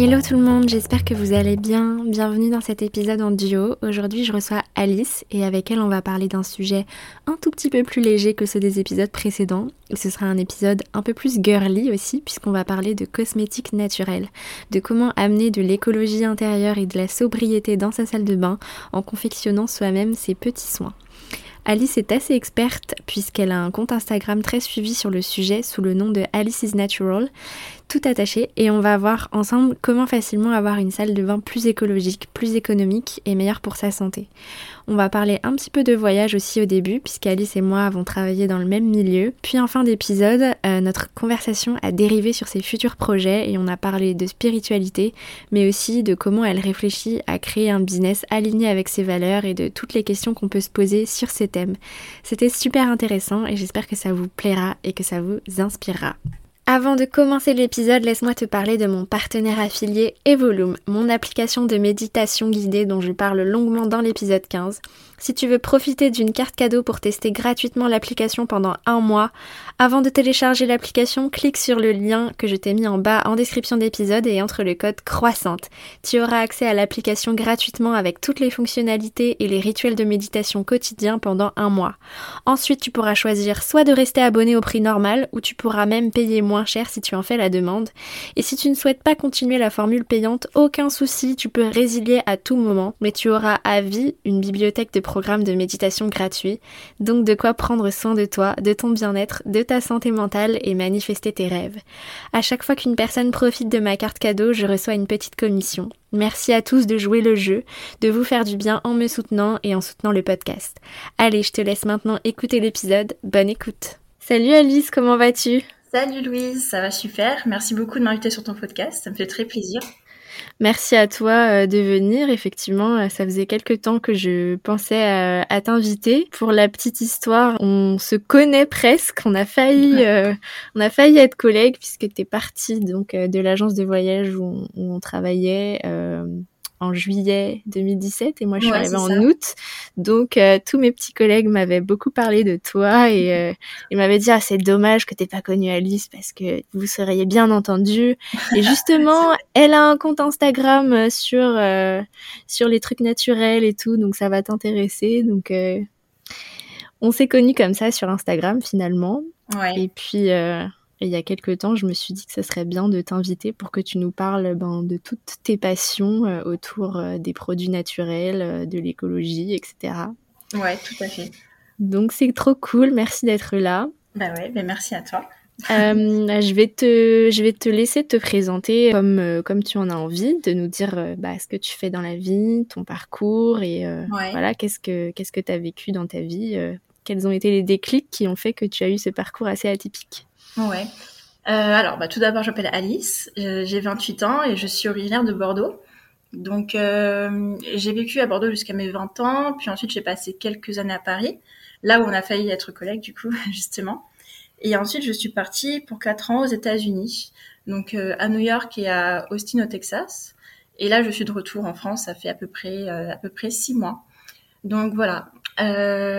Hello tout le monde, j'espère que vous allez bien. Bienvenue dans cet épisode en duo. Aujourd'hui, je reçois Alice et avec elle, on va parler d'un sujet un tout petit peu plus léger que ceux des épisodes précédents. Ce sera un épisode un peu plus girly aussi, puisqu'on va parler de cosmétiques naturels, de comment amener de l'écologie intérieure et de la sobriété dans sa salle de bain en confectionnant soi-même ses petits soins. Alice est assez experte puisqu'elle a un compte Instagram très suivi sur le sujet sous le nom de Alice is Natural tout attaché et on va voir ensemble comment facilement avoir une salle de bain plus écologique, plus économique et meilleure pour sa santé. On va parler un petit peu de voyage aussi au début puisqu'Alice et moi avons travaillé dans le même milieu. Puis en fin d'épisode, euh, notre conversation a dérivé sur ses futurs projets et on a parlé de spiritualité mais aussi de comment elle réfléchit à créer un business aligné avec ses valeurs et de toutes les questions qu'on peut se poser sur ces thèmes. C'était super intéressant et j'espère que ça vous plaira et que ça vous inspirera. Avant de commencer l'épisode, laisse-moi te parler de mon partenaire affilié Evolume, mon application de méditation guidée dont je parle longuement dans l'épisode 15. Si tu veux profiter d'une carte cadeau pour tester gratuitement l'application pendant un mois, avant de télécharger l'application, clique sur le lien que je t'ai mis en bas en description d'épisode et entre le code croissante. Tu auras accès à l'application gratuitement avec toutes les fonctionnalités et les rituels de méditation quotidiens pendant un mois. Ensuite, tu pourras choisir soit de rester abonné au prix normal ou tu pourras même payer moins cher si tu en fais la demande. Et si tu ne souhaites pas continuer la formule payante, aucun souci, tu peux résilier à tout moment, mais tu auras à vie une bibliothèque de programme de méditation gratuit, donc de quoi prendre soin de toi, de ton bien-être, de ta santé mentale et manifester tes rêves. À chaque fois qu'une personne profite de ma carte cadeau, je reçois une petite commission. Merci à tous de jouer le jeu, de vous faire du bien en me soutenant et en soutenant le podcast. Allez, je te laisse maintenant écouter l'épisode. Bonne écoute. Salut Alice, comment vas-tu? Salut Louise, ça va super. Merci beaucoup de m'inviter sur ton podcast, ça me fait très plaisir. Merci à toi euh, de venir. Effectivement, euh, ça faisait quelques temps que je pensais à, t'inviter. Pour la petite histoire, on se connaît presque. On a failli, euh, on a failli être collègues puisque tu es partie donc de l'agence de voyage où on, travaillait en juillet 2017 et moi je suis arrivée en août. Donc euh, tous mes petits collègues m'avaient beaucoup parlé de toi et euh, ils m'avaient dit ah c'est dommage que t'aies pas connu Alice parce que vous seriez bien entendu. Et justement, elle a un compte Instagram euh, sur sur les trucs naturels et tout, donc ça va t'intéresser. Donc on s'est connus comme ça sur Instagram finalement. Ouais. Et puis et il y a quelques temps, je me suis dit que ce serait bien de t'inviter pour que tu nous parles ben, de toutes tes passions euh, autour euh, des produits naturels, euh, de l'écologie, etc. Ouais, tout à fait. Donc c'est trop cool, merci d'être là. Bah ouais, ben merci à toi. je vais te, je vais te laisser te présenter comme comme tu en as envie, de nous dire bah, ce que tu fais dans la vie, ton parcours et voilà qu'est-ce que qu'est-ce que tu as vécu dans ta vie, quels ont été les déclics qui ont fait que tu as eu ce parcours assez atypique? Ouais. Euh, alors, bah, tout d'abord, je m'appelle Alice, euh, j'ai 28 ans et je suis originaire de Bordeaux. Donc, euh, j'ai vécu à Bordeaux jusqu'à mes 20 ans, puis ensuite j'ai passé quelques années à Paris, là où on a failli être collègues, du coup, justement. Et ensuite, je suis partie pour 4 ans aux États-Unis, donc à New York et à Austin, au Texas. Et là, je suis de retour en France, ça fait à peu près, à peu près 6 mois. Donc voilà.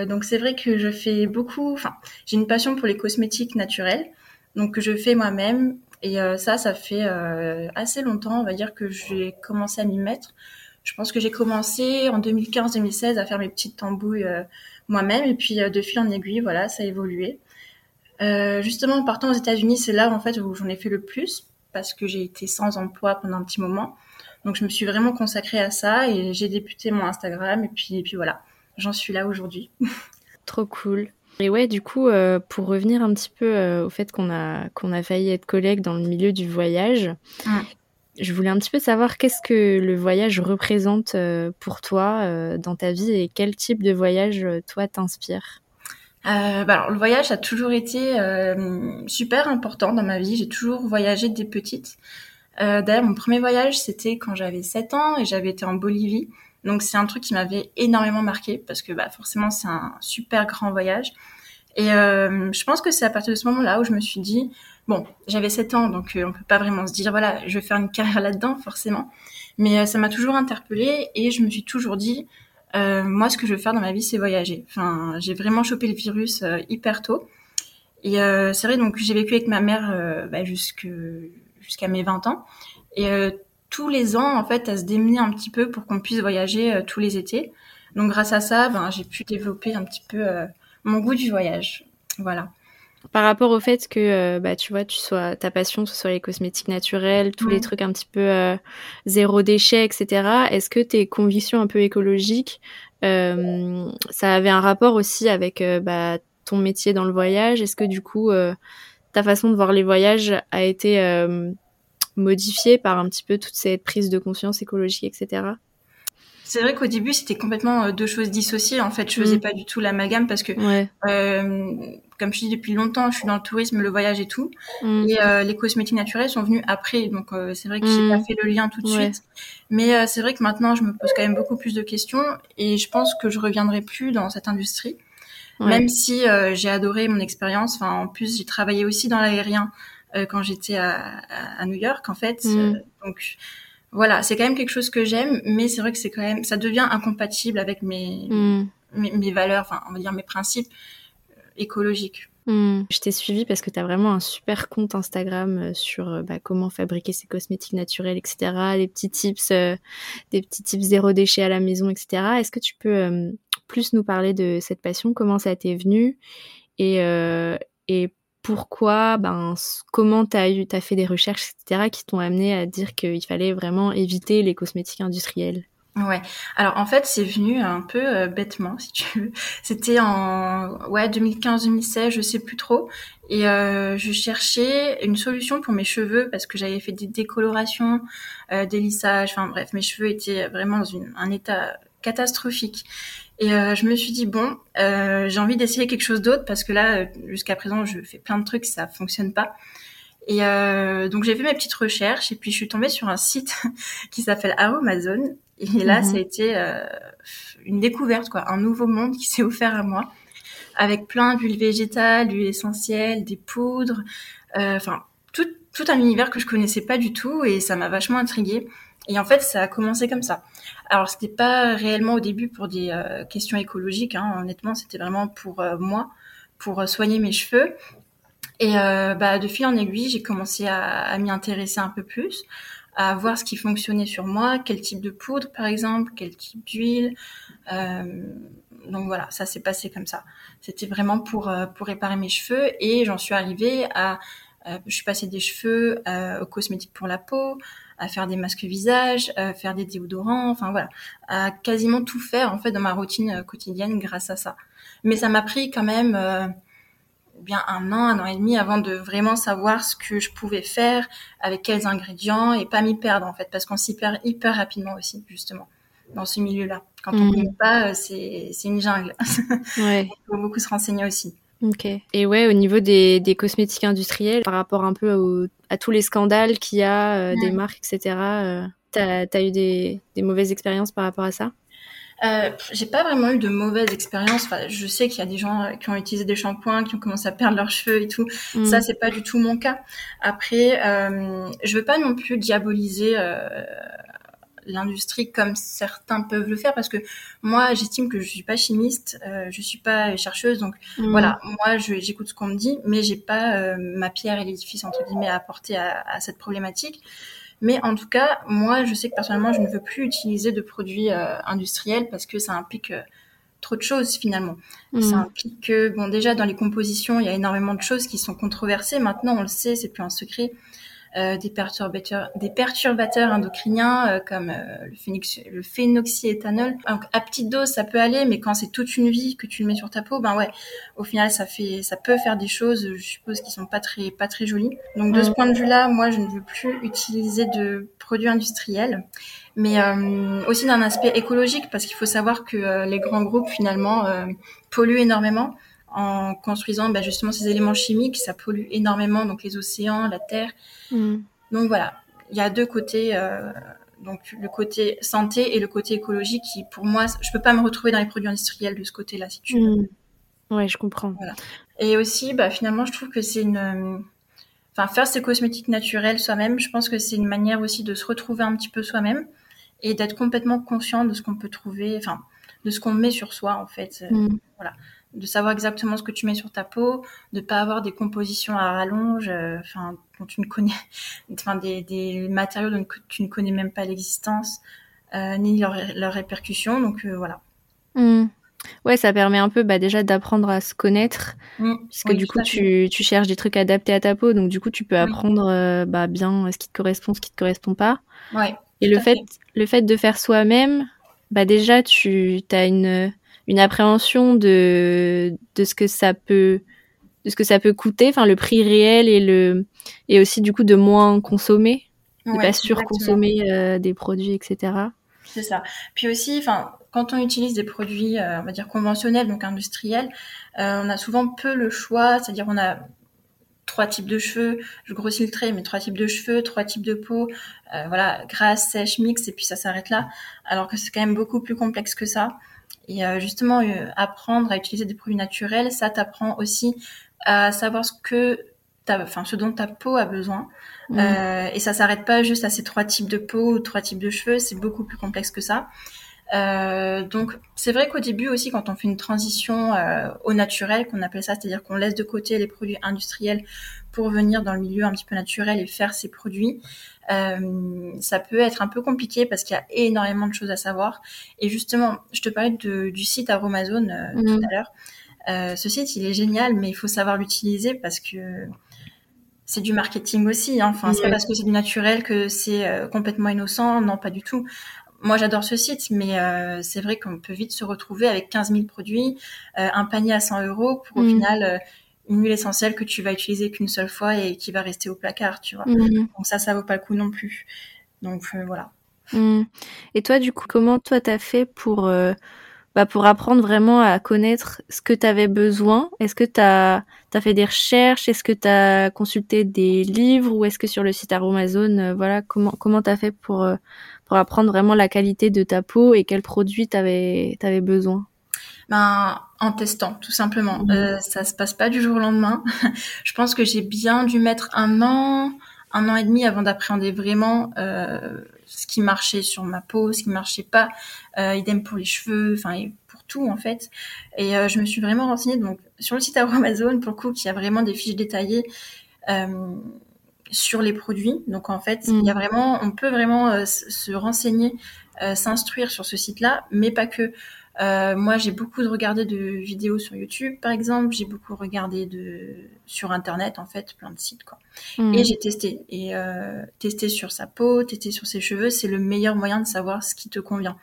donc c'est vrai que je fais beaucoup, enfin, j'ai une passion pour les cosmétiques naturels donc que je fais moi-même. Et euh, ça, ça fait euh, assez longtemps, on va dire, que j'ai commencé à m'y mettre. Je pense que j'ai commencé en 2015-2016 à faire mes petites tambouilles euh, moi-même. Et puis de fil en aiguille, voilà, ça a évolué. justement, en partant aux États-Unis, c'est là en fait où j'en ai fait le plus parce que j'ai été sans emploi pendant un petit moment. Donc je me suis vraiment consacrée à ça et j'ai débuté mon Instagram et puis, et puis voilà, j'en suis là aujourd'hui. Trop cool. Et ouais, du coup, euh, pour revenir un petit peu euh, au fait qu'on a, qu'on a failli être collègues dans le milieu du voyage, je voulais un petit peu savoir qu'est-ce que le voyage représente euh, pour toi dans ta vie et quel type de voyage toi t'inspire. bah alors, le voyage a toujours été super important dans ma vie. J'ai toujours voyagé dès petite. D'ailleurs, mon premier voyage, c'était quand j'avais 7 ans et j'avais été en Bolivie. Donc c'est un truc qui m'avait énormément marqué parce que bah, forcément c'est un super grand voyage. Et euh, je pense que c'est à partir de ce moment-là où je me suis dit, bon, j'avais 7 ans, donc euh, on peut pas vraiment se dire, voilà, je vais faire une carrière là-dedans, forcément. Mais euh, ça m'a toujours interpellée et je me suis toujours dit, euh, moi, ce que je veux faire dans ma vie, c'est voyager. Enfin, j'ai vraiment chopé le virus euh, hyper tôt. Et c'est vrai, donc j'ai vécu avec ma mère bah, jusqu'à mes 20 ans. Et tous les ans, en fait, elle se démenait un petit peu pour qu'on puisse voyager euh, tous les étés. Donc, grâce à ça, ben, j'ai pu développer un petit peu euh, mon goût du voyage. Voilà. Par rapport au fait que, euh, bah, tu vois, tu sois, ta passion, ce soit les cosmétiques naturels, tous les trucs un petit peu zéro déchet, etc. Est-ce que tes convictions un peu écologiques, ça avait un rapport aussi avec bah, ton métier dans le voyage? Est-ce que du coup, ta façon de voir les voyages a été modifié par un petit peu toute cette prise de conscience écologique, etc. C'est vrai qu'au début, c'était complètement euh, deux choses dissociées. En fait, je faisais mm. pas du tout l'amalgame parce que, euh, comme je dis depuis longtemps, je suis dans le tourisme, le voyage et tout. Mm. Et euh, les cosmétiques naturels sont venus après. Donc, c'est vrai que j'ai mm. pas fait le lien tout de suite. Mais c'est vrai que maintenant, je me pose quand même beaucoup plus de questions et je pense que je reviendrai plus dans cette industrie. Même si j'ai adoré mon expérience. Enfin, en plus, j'ai travaillé aussi dans l'aérien. Euh, quand j'étais à, à, New York en fait. Mm. Euh, donc voilà, c'est quand même quelque chose que j'aime, mais c'est vrai que c'est quand même, ça devient incompatible avec mes, mm. mes, mes, valeurs, enfin on va dire mes principes euh, écologiques. Mm. Je t'ai suivi parce que tu as vraiment un super compte Instagram sur bah, comment fabriquer ses cosmétiques naturels, etc. Les petits tips, des petits tips zéro déchet à la maison, etc. Est-ce que tu peux plus nous parler de cette passion? Comment ça t'est venu? Et, et pourquoi, ben, comment tu as, fait des recherches, etc., qui t'ont amené à dire qu'il fallait vraiment éviter les cosmétiques industriels Ouais. Alors en fait, c'est venu un peu euh, bêtement, si tu veux. C'était en ouais 2015-2016, je sais plus trop. Et euh, je cherchais une solution pour mes cheveux parce que j'avais fait des décolorations, euh, des lissages. Enfin bref, mes cheveux étaient vraiment dans un état catastrophique. Et euh, je me suis dit bon, euh, j'ai envie d'essayer quelque chose d'autre parce que là, jusqu'à présent, je fais plein de trucs, ça fonctionne pas. Et euh, donc j'ai fait mes petites recherches et puis je suis tombée sur un site qui s'appelle Amazon. Et là, mhm. ça a été euh, une découverte, quoi, un nouveau monde qui s'est offert à moi, avec plein d'huiles végétales, d'huiles essentielles, des poudres, euh, enfin tout, tout un univers que je connaissais pas du tout et ça m'a vachement intriguée. Et en fait, ça a commencé comme ça. Alors, c'était pas réellement au début pour des euh, questions écologiques. Hein. Honnêtement, c'était vraiment pour euh, moi, pour euh, soigner mes cheveux. Et bah, de fil en aiguille, j'ai commencé à, à m'y intéresser un peu plus, à voir ce qui fonctionnait sur moi, quel type de poudre, par exemple, quel type d'huile. donc voilà, ça s'est passé comme ça. C'était vraiment pour pour réparer mes cheveux et j'en suis arrivée à. je suis passée des cheveux aux cosmétiques pour la peau, à faire des masques visage, à faire des déodorants, enfin voilà, à quasiment tout faire en fait dans ma routine euh, quotidienne grâce à ça. Mais ça m'a pris quand même euh, bien un an, un an et demi avant de vraiment savoir ce que je pouvais faire, avec quels ingrédients et pas m'y perdre en fait, parce qu'on s'y perd hyper rapidement aussi justement dans ce milieu-là. Quand on ne mhm. connaît pas, euh, c'est une jungle. Ouais. Il faut beaucoup se renseigner aussi. Ok. Et ouais, au niveau des, des cosmétiques industriels, par rapport un peu au, à tous les scandales qu'il y a, euh, des marques, etc., euh, t'as as eu des, des, mauvaises expériences par rapport à ça? Euh, j'ai pas vraiment eu de mauvaises expériences. Enfin, je sais qu'il y a des gens euh, qui ont utilisé des shampoings, qui ont commencé à perdre leurs cheveux et tout. Mm. Ça, c'est pas du tout mon cas. Après, euh, je veux pas non plus diaboliser euh, l'industrie comme certains peuvent le faire parce que moi j'estime que je suis pas chimiste, euh, je suis pas chercheuse donc mmh. voilà moi j'écoute ce qu'on me dit mais j'ai pas euh, ma pierre et l'édifice entre guillemets à apporter à, à, cette problématique. Mais en tout cas moi je sais que personnellement je ne veux plus utiliser de produits euh, industriels parce que ça implique trop de choses finalement. Mmh. Ça implique que bon déjà dans les compositions il y a énormément de choses qui sont controversées. Maintenant on le sait c'est plus un secret. Euh, des perturbateurs, des perturbateurs endocriniens euh, comme euh, le, phénox, le phénoxyéthanol. Donc à petite dose, ça peut aller, mais quand c'est toute une vie que tu le mets sur ta peau, ben ouais, au final, ça fait, ça peut faire des choses, je suppose, qui sont pas très, pas très jolies. Donc de ce point de vue-là, moi, je ne veux plus utiliser de produits industriels mais euh, aussi d'un aspect écologique parce qu'il faut savoir que euh, les grands groupes finalement euh, polluent énormément en construisant bah, justement ces éléments chimiques, ça pollue énormément donc les océans, la terre. Mm. Donc voilà, il y a deux côtés donc le côté santé et le côté écologique qui pour moi je peux pas me retrouver dans les produits industriels de ce côté-là si tu veux. Mm. Ouais, je comprends. Voilà. Et aussi bah finalement je trouve que c'est une enfin faire ces cosmétiques naturels soi-même, je pense que c'est une manière aussi de se retrouver un petit peu soi-même et d'être complètement conscient de ce qu'on peut trouver, enfin, de ce qu'on met sur soi, en fait. Euh, mm. Voilà. De savoir exactement ce que tu mets sur ta peau, de pas avoir des compositions à rallonge, euh, enfin, dont tu ne connais, enfin, des, des matériaux dont tu ne connais même pas l'existence, euh, ni leurs leur répercussions. Donc, voilà. Mm. Ouais, ça permet un peu bah, déjà d'apprendre à se connaître, mmh. puisque du coup tu, tu, cherches des trucs adaptés à ta peau, donc du coup tu peux apprendre bah, bien ce qui te correspond, ce qui te correspond pas. Ouais. Et le fait, le fait de faire soi-même, bah déjà, tu as une, une appréhension de, de ce que ça peut, de ce que ça peut coûter, enfin le prix réel et le, et aussi du coup de moins consommer, de pas surconsommer euh, des produits, etc. C'est ça. Puis aussi, enfin, quand on utilise des produits, euh, on va dire conventionnels, donc industriels, euh, on a souvent peu le choix, c'est-à-dire on a trois types de cheveux, je grossis le trait, mais trois types de cheveux, trois types de peau, euh, voilà, grasse, sèche, mix, et puis ça s'arrête là. Alors que c'est quand même beaucoup plus complexe que ça. Et euh, justement, euh, apprendre à utiliser des produits naturels, ça t'apprend aussi à savoir ce que enfin, ce dont ta peau a besoin. Mmh. et ça s'arrête pas juste à ces trois types de peau ou trois types de cheveux, c'est beaucoup plus complexe que ça. Euh, donc c'est vrai qu'au début aussi, quand on fait une transition euh, au naturel, qu'on appelle ça, c'est-à-dire qu'on laisse de côté les produits industriels pour venir dans le milieu un petit peu naturel et faire ces produits, euh, ça peut être un peu compliqué parce qu'il y a énormément de choses à savoir. Et justement, je te parlais de, du site Aromazone euh, tout mhm. à l'heure. Euh, ce site, il est génial, mais il faut savoir l'utiliser parce que c'est du marketing aussi. Hein. Enfin, c'est pas parce que c'est du naturel que c'est complètement innocent. Non, pas du tout moi j'adore ce site, mais euh, c'est vrai qu'on peut vite se retrouver avec 15 000 produits, euh, un panier à 100 euros pour au mm. final euh, une huile essentielle que tu vas utiliser qu'une seule fois et qui va rester au placard, tu vois. Mm. Donc ça, ça vaut pas le coup non plus. Donc voilà. Mm. Et toi, du coup, comment toi t'as fait pour bah, pour apprendre vraiment à connaître ce que tu avais besoin? Est-ce que tu as, fait des recherches? Est-ce que tu as consulté des livres? Ou est-ce que sur le site Aromazone, voilà, comment comment tu as fait pour pour apprendre vraiment la qualité de ta peau et quels produits tu avais, avais besoin? Ben, en testant, tout simplement. Mmh. Euh, ça se passe pas du jour au lendemain. je pense que j'ai bien dû mettre un an, un an et demi avant d'appréhender vraiment euh, ce qui marchait sur ma peau, ce qui marchait pas. Euh, idem pour les cheveux, enfin pour tout en fait. Et euh, je me suis vraiment renseignée donc sur le site Amazon pour le coup, qui a vraiment des fiches détaillées. Euh, sur les produits. Donc en fait, il y a mm. vraiment, on peut vraiment euh, se renseigner, euh, s'instruire sur ce site-là, mais pas que. Euh, moi, j'ai beaucoup regardé de vidéos sur YouTube, par exemple. J'ai beaucoup regardé de sur Internet, en fait, plein de sites, quoi. Mm. Et j'ai testé. Et euh, tester sur sa peau, tester sur ses cheveux, c'est le meilleur moyen de savoir ce qui te convient.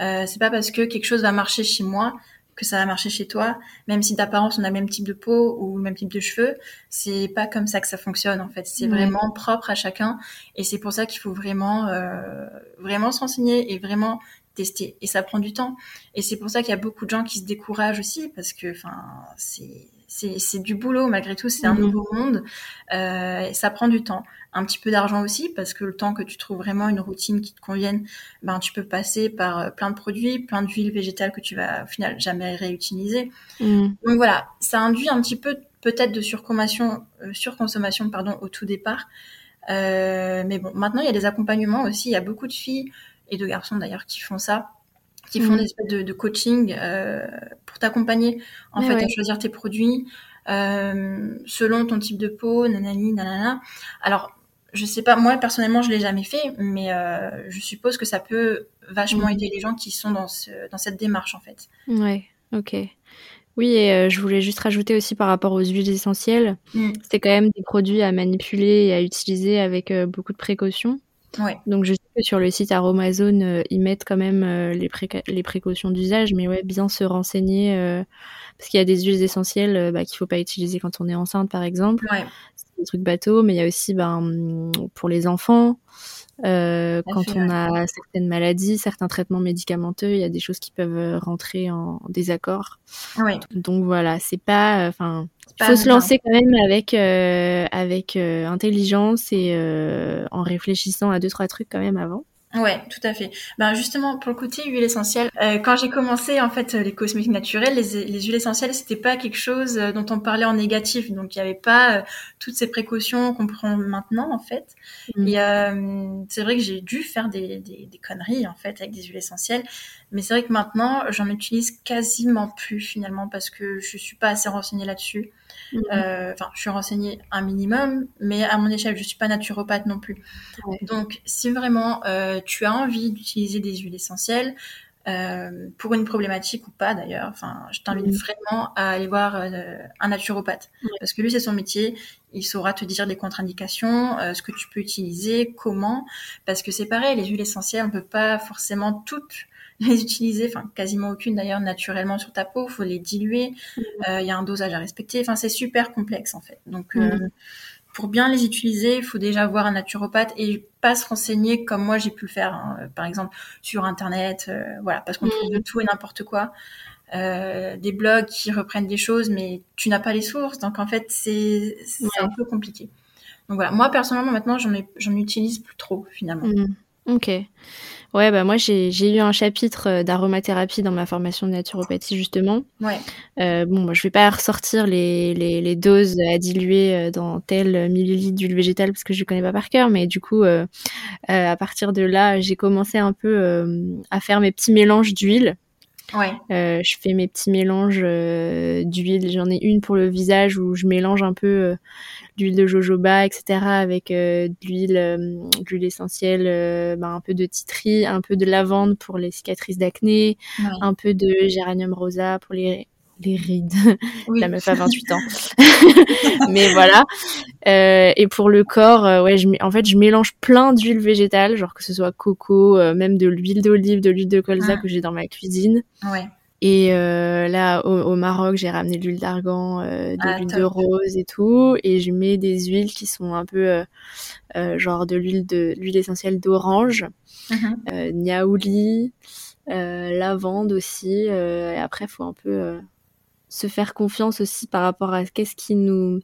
Euh, c'est pas parce que quelque chose va marcher chez moi que ça va marcher chez toi, même si d'apparence on a le même type de peau ou le même type de cheveux, c'est pas comme ça que ça fonctionne en fait. C'est vraiment propre à chacun et c'est pour ça qu'il faut vraiment euh, vraiment se renseigner et vraiment tester et ça prend du temps et c'est pour ça qu'il y a beaucoup de gens qui se découragent aussi parce que enfin c'est c'est du boulot malgré tout, c'est un mhm. nouveau monde. Euh, ça prend du temps, un petit peu d'argent aussi parce que le temps que tu trouves vraiment une routine qui te convienne, ben tu peux passer par euh, plein de produits, plein d'huiles végétales que tu vas au final jamais réutiliser. Mhm. Donc voilà, ça induit un petit peu peut-être de surconsommation, euh, surconsommation pardon au tout départ. Euh, mais bon, maintenant il y a des accompagnements aussi. Il y a beaucoup de filles et de garçons d'ailleurs qui font ça qui font mm. des espèces de, de coaching euh, pour t'accompagner en fait à choisir tes produits euh, selon ton type de peau, nanani, nanana. Alors, je sais pas, moi personnellement, je l'ai jamais fait, mais euh, je suppose que ça peut vachement mm. aider les gens qui sont dans, ce, dans cette démarche en fait. Ouais, ok. Oui, et je voulais juste rajouter aussi par rapport aux huiles essentielles, mm. c'est quand même des produits à manipuler et à utiliser avec beaucoup de précautions. Ouais. Donc je que sur le site Aromazone, ils mettent quand même les, les, précautions d'usage, mais ouais, bien se renseigner parce qu'il y a des huiles essentielles bah, qu'il faut pas utiliser quand on est enceinte, par exemple. Ouais. C'est des trucs bateaux, mais il y a aussi ben, pour les enfants. Euh, quand on a certaines maladies, certains traitements médicamenteux, il y a des choses qui peuvent euh, rentrer en désaccord. Oui. Donc voilà, c'est pas, euh, enfin, il faut se lancer quand même avec avec intelligence et en réfléchissant à deux trois trucs quand même avant. Ouais, tout à fait. Ben justement, pour le côté huile essentielle, euh, quand j'ai commencé en fait les cosmétiques naturels, les, les huiles essentielles, c'était pas quelque chose euh, dont on parlait en négatif, donc il y avait pas euh, toutes ces précautions qu'on prend maintenant en fait. Mm. Et c'est vrai que j'ai dû faire des, des, des, conneries en fait avec des huiles essentielles, mais c'est vrai que maintenant j'en utilise quasiment plus finalement parce que je suis pas assez renseignée là-dessus. Mhm. Euh, enfin, je suis renseignée un minimum, mais à mon échelle, je suis pas naturopathe non plus. Donc, si vraiment euh, tu as envie d'utiliser des huiles essentielles, euh, pour une problématique ou pas d'ailleurs. Enfin, je t'invite mhm. vraiment à aller voir un naturopathe parce que lui c'est son métier. Il saura te dire les contre-indications, ce que tu peux utiliser, comment. Parce que c'est pareil, les huiles essentielles, on peut pas forcément toutes les utiliser, enfin quasiment aucune d'ailleurs naturellement sur ta peau, faut les diluer, mm. euh, il y a un dosage à respecter, enfin c'est super complexe en fait. Donc euh, mm. pour bien les utiliser, il faut déjà voir un naturopathe et pas se renseigner comme moi j'ai pu le faire, hein, euh, par exemple sur internet, voilà, parce qu'on trouve de mm. tout et n'importe quoi. des blogs qui reprennent des choses, mais tu n'as pas les sources, donc en fait c'est un peu compliqué. Donc voilà, moi personnellement maintenant j'en j'en utilise plus trop finalement. Ok. Ouais, bah moi j'ai eu un chapitre euh, d'aromathérapie dans ma formation de naturopathie justement. Ouais. Euh, bon, moi je vais pas ressortir les, les, les, doses à diluer euh, dans tel millilitre d'huile végétale parce que je connais pas par cœur, mais du coup euh, euh à partir de là j'ai commencé un peu à faire mes petits mélanges d'huile. Ouais. je fais mes petits mélanges d'huile. J'en ai une pour le visage où je mélange un peu d'huile de jojoba, etc. avec euh, de l'huile, euh, l'huile essentielle, euh, ben, un peu de titri, un peu de lavande pour les cicatrices d'acné, un peu de géranium rosa pour les les rides. La meuf a 28 ans. Mais voilà. Euh, et pour le corps, ouais, je, en fait, je mélange plein d'huiles végétales, genre que ce soit coco, même de l'huile d'olive, de l'huile de colza ah. que j'ai dans ma cuisine. Ouais. Et euh, là, au, Maroc, j'ai ramené de l'huile d'argan, euh, de ah, l'huile de rose et tout. Et je mets des huiles qui sont un peu euh, genre de l'huile de l'huile essentielle d'orange, mm niaouli, lavande aussi. et après, il faut un peu se faire confiance aussi par rapport à qu'est-ce qui nous,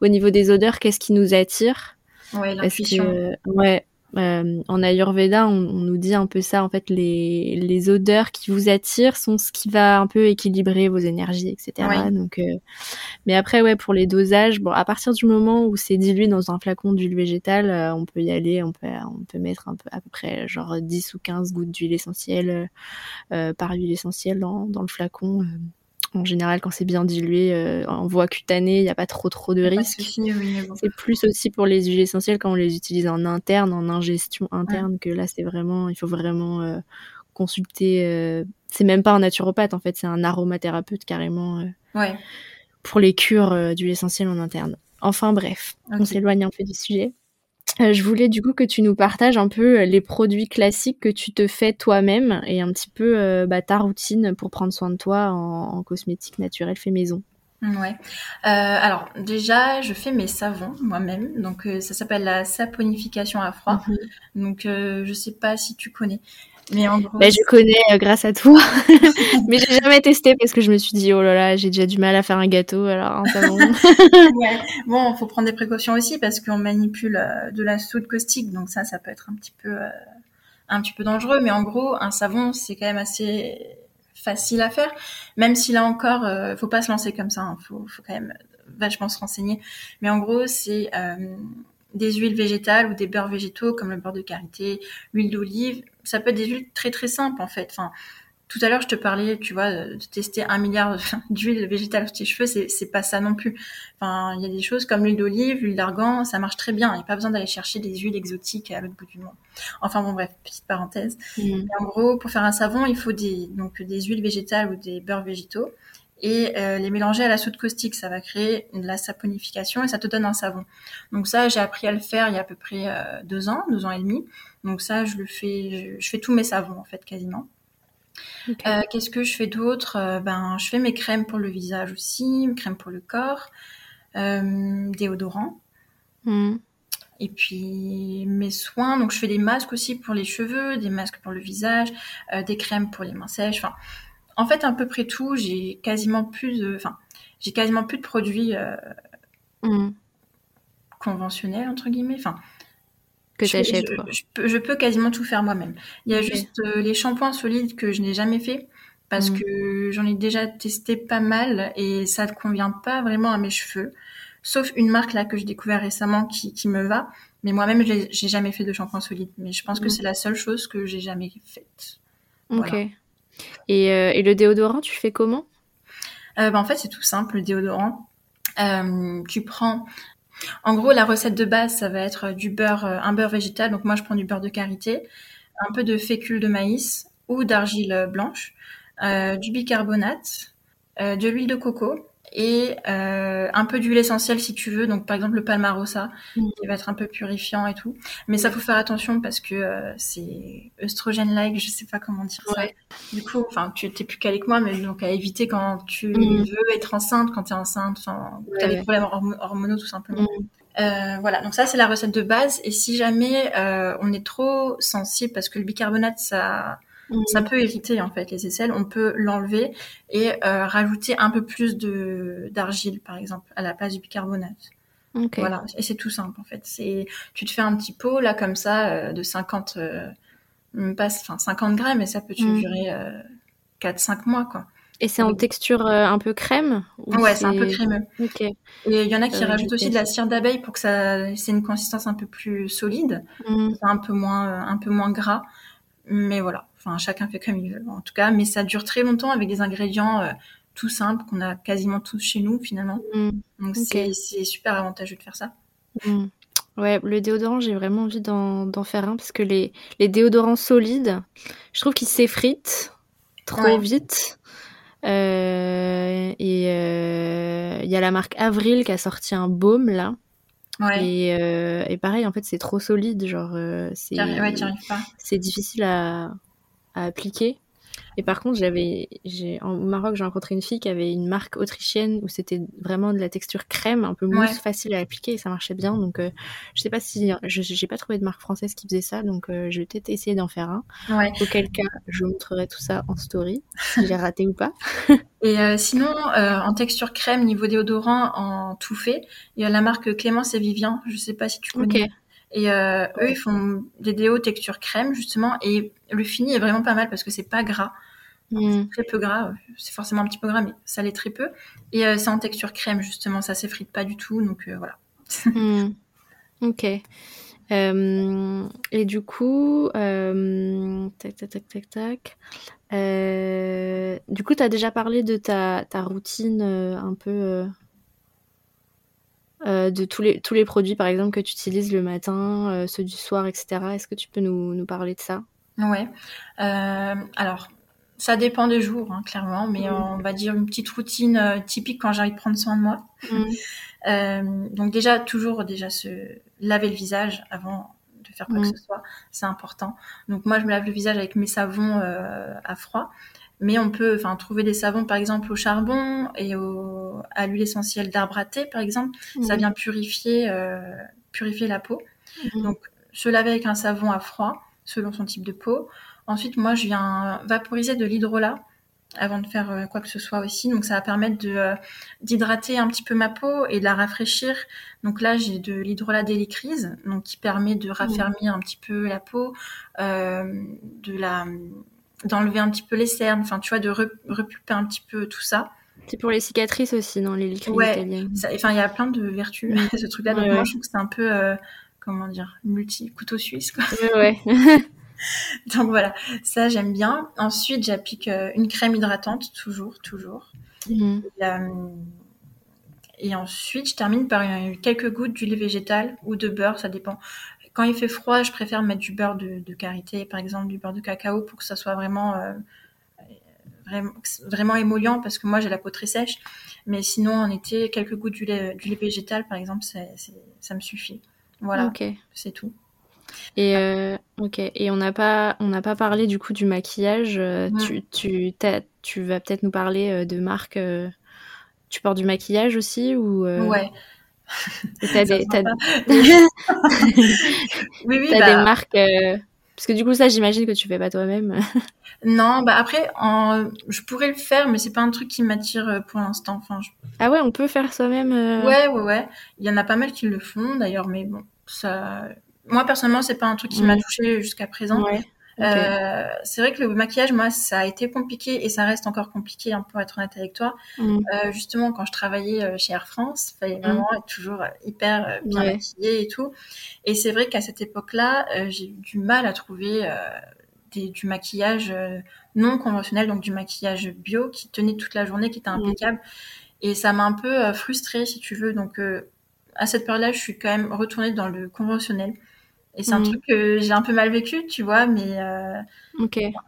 au niveau des odeurs, qu'est-ce qui nous attire. Ouais, l'intuition. Ouais, euh, en Ayurveda, on, on, nous dit un peu ça. En fait, les, les, odeurs qui vous attirent sont ce qui va un peu équilibrer vos énergies, etc. Donc, euh... mais après, ouais, pour les dosages, bon, à partir du moment où c'est dilué dans un flacon d'huile végétale, euh, on peut y aller. On peut, on peut mettre un peu, à peu près, genre 10 ou 15 gouttes d'huile essentielle euh, par huile essentielle dans, dans le flacon en général, quand c'est bien dilué euh, en voie cutanée, il n'y a pas trop trop de risques. C'est plus aussi pour les huiles essentielles quand on les utilise en interne, en ingestion interne, que là, c'est vraiment, il faut vraiment euh, consulter. Euh, c'est même pas un naturopathe en fait, c'est un aromathérapeute carrément. Pour les cures d'huile essentielle en interne. Enfin bref, on s'éloigne un peu du sujet. Euh, je voulais du coup que tu nous partages un peu euh, les produits classiques que tu te fais toi-même et un petit peu euh, bah, ta routine pour prendre soin de toi en, cosmétique naturelle fait maison. Ouais. alors déjà, je fais mes savons moi-même. Donc ça s'appelle la saponification à froid. Mhm. Donc je sais pas si tu connais. Mais en gros, bah, je connais euh, grâce à toi, mais j'ai jamais testé parce que je me suis dit oh là là, j'ai déjà du mal à faire un gâteau, alors un savon. ouais. Bon, faut prendre des précautions aussi parce qu'on manipule euh, de la soude caustique, donc ça, ça peut être un petit peu, euh, un petit peu dangereux. Mais en gros, un savon, c'est quand même assez facile à faire, même si là encore, faut pas se lancer comme ça. Hein. Faut, faut quand même vachement se renseigner. Mais en gros, c'est des huiles végétales ou des beurres végétaux comme le beurre de karité, l'huile d'olive. Ça peut être des huiles très très simples en fait. Enfin, tout à l'heure, je te parlais, tu vois, de tester un milliard d'huiles végétales sur tes cheveux, c'est, pas ça non plus. Enfin, il y a des choses comme l'huile d'olive, l'huile d'argan, ça marche très bien. Il n'y a pas besoin d'aller chercher des huiles exotiques à l'autre bout du monde. Enfin bon, bref, petite parenthèse. Mmh. en gros, pour faire un savon, il faut des, donc, des huiles végétales ou des beurres végétaux. Et les mélanger à la soude caustique. Ça va créer de la saponification et ça te donne un savon. Donc ça, j'ai appris à le faire il y a à peu près deux ans, deux ans et demi. Donc ça, je le fais, je, fais tous mes savons en fait quasiment. Qu'est-ce que je fais d'autre? Ben, je fais mes crèmes pour le visage aussi, mes crèmes pour le corps, déodorant. Hmm. Et puis mes soins, donc je fais des masques aussi pour les cheveux, des masques pour le visage, euh, des crèmes pour les mains sèches. Enfin, en fait, à peu près tout. J'ai quasiment plus de, enfin, j'ai quasiment plus de produits euh, mmh. conventionnels entre guillemets. Enfin, que tu achètes. Je, je, peux, quasiment tout faire moi-même. Il y a juste euh, les shampoings solides que je n'ai jamais fait parce mmh. que j'en ai déjà testé pas mal et ça ne convient pas vraiment à mes cheveux sauf une marque là que j'ai découvert récemment qui, me va. Mais moi-même, j'ai jamais fait de shampoing solide. Mais je pense que mm. c'est la seule chose que j'ai jamais faite. Ok. Et, euh, et, le déodorant, tu fais comment? Euh, ben, En fait, c'est tout simple, le déodorant. Euh, tu prends... En gros, la recette de base, ça va être du beurre, un beurre végétal. Donc moi, je prends du beurre de karité, un peu de fécule de maïs ou d'argile blanche, du bicarbonate, de l'huile de coco, et euh, un peu d'huile essentielle si tu veux, donc par exemple le palmarosa mm. qui va être un peu purifiant et tout. Mais ça faut faire attention parce que euh, c'est œstrogène-like, je sais pas comment dire ça. Du coup, enfin tu t'es plus calé que moi, mais donc à éviter quand tu mm. veux être enceinte, quand tu es enceinte, enfin tu as des problèmes hormonaux tout simplement. Mm. Euh, voilà, donc ça c'est la recette de base. Et si jamais euh, on est trop sensible, parce que le bicarbonate ça ça peut irriter en fait les aisselles. On peut l'enlever et euh, rajouter un peu plus de d'argile par exemple à la place du bicarbonate. Voilà, et c'est tout simple en fait. C'est tu te fais un petit pot là comme ça euh, de 50 euh, enfin 50 grammes et ça peut te mm. durer 4 5 mois quoi. Et c'est en texture un peu crème Ouais, c'est un peu crémeux. Et il y en a qui rajoutent aussi de la cire d'abeille pour que ça c'est une consistance un peu plus solide, mm. un peu moins un peu moins gras. Mais voilà, enfin chacun fait comme il veut en tout cas, mais ça dure très longtemps avec des ingrédients euh, tout simples qu'on a quasiment tous chez nous finalement. Mm. Donc c'est super avantageux de faire ça. Mm. Ouais, le déodorant, j'ai vraiment envie d'en faire un parce que les, les déodorants solides, je trouve qu'ils s'effritent trop vite. Euh, et euh, il y a la marque Avril qui a sorti un baume là. Euh, et, pareil, en fait, c'est trop solide, genre, c'est c'est difficile à, à, appliquer. Et par contre, j'avais, j'ai, au Maroc, j'ai rencontré une fille qui avait une marque autrichienne où c'était vraiment de la texture crème, un peu mousse, facile à appliquer et ça marchait bien. Donc, euh, je sais pas si, je, j'ai pas trouvé de marque française qui faisait ça, donc euh, je vais peut-être essayer d'en faire un. Ouais. Auquel cas, je montrerai tout ça en story, si j'ai raté ou pas. et euh, sinon, en texture crème, niveau déodorant, en tout fait, il y a la marque Clémence et Vivien. Je sais pas si tu connais. Et euh, eux, ils font des déos texture crème, justement. Et le fini est vraiment pas mal parce que c'est pas gras. Mm. Très peu gras. C'est forcément un petit peu gras, mais ça l'est très peu. Et euh, c'est en texture crème, justement. Ça s'effrite pas du tout. Donc euh, voilà. Mm. Ok. et du coup, tac, tac, tac, tac, tac. du coup, tu as déjà parlé de ta, ta routine un peu euh, de tous les, tous les produits, par exemple, que tu utilises le matin, euh, ceux du soir, etc. Est-ce que tu peux nous, nous parler de ça? Ouais. Euh, alors, ça dépend des jours, hein, clairement, mais on va dire une petite routine typique quand de prendre soin de moi. Mm. donc déjà, toujours déjà se laver le visage avant de faire quoi que mm. ce soit, c'est important. Donc moi, je me lave le visage avec mes savons à froid. Mais on peut enfin trouver des savons par exemple au charbon et au, à l'huile essentielle d'arbre à thé par exemple. Ça mhm. vient purifier, euh, purifier la peau. Mhm. Donc se laver avec un savon à froid selon son type de peau. Ensuite moi je viens vaporiser de l'hydrolat avant de faire euh, quoi que ce soit aussi. Donc ça va permettre de euh, d'hydrater un petit peu ma peau et de la rafraîchir. Donc là j'ai de l'hydrolat d'électrise, donc qui permet de raffermir un petit peu la peau, de la d'enlever un petit peu les cernes, enfin tu vois, de repulper un petit peu tout ça. C'est pour les cicatrices aussi dans les liquides ouais, Enfin, il y a plein de vertus ce truc-là. Donc moi, je trouve que c'est un peu, euh, comment dire, multi couteau suisse. Quoi. Ouais. donc voilà, ça j'aime bien. Ensuite, j'applique euh, une crème hydratante, toujours, toujours. Mhm. Euh, et, ensuite, je termine par quelques gouttes d'huile végétale ou de beurre, ça dépend. Quand il fait froid, je préfère mettre du beurre de, de karité, par exemple du beurre de cacao, pour que ça soit vraiment, euh, vraiment, vraiment émollient parce que moi j'ai la peau très sèche. Mais sinon, en été, quelques gouttes du lait, du lait végétal, par exemple, ça me suffit. Voilà, c'est tout. Et euh, ok. Et on n'a pas, on n'a pas parlé du coup du maquillage. Euh, tu, tu, tu vas peut-être nous parler euh, de marques. tu portes du maquillage aussi ou Ouais. T'as des, as... oui, oui, bah... des marques. Parce que du coup, ça, j'imagine que tu fais pas toi-même. non, bah après, en... je pourrais le faire, mais c'est pas un truc qui m'attire pour l'instant. Enfin, Ah ouais, on peut faire soi-même. Ouais, ouais, ouais. Il y en a pas mal qui le font d'ailleurs, mais bon, ça, moi personnellement, c'est pas un truc qui m'a mm. touché jusqu'à présent. Euh, c'est vrai que le maquillage, moi, ça a été compliqué et ça reste encore compliqué, hein, pour être honnête avec toi. Mm. Euh, justement, quand je travaillais euh, chez Air France, il fallait mm. vraiment être toujours hyper bien maquillée et tout. Et c'est vrai qu'à cette époque-là, j'ai eu du mal à trouver des, du maquillage non conventionnel, donc du maquillage bio qui tenait toute la journée, qui était impeccable. Et ça m'a un peu frustrée, si tu veux. Donc, à cette période-là, je suis quand même retournée dans le conventionnel. Et c'est un mhm. truc que j'ai un peu mal vécu, tu vois, mais euh,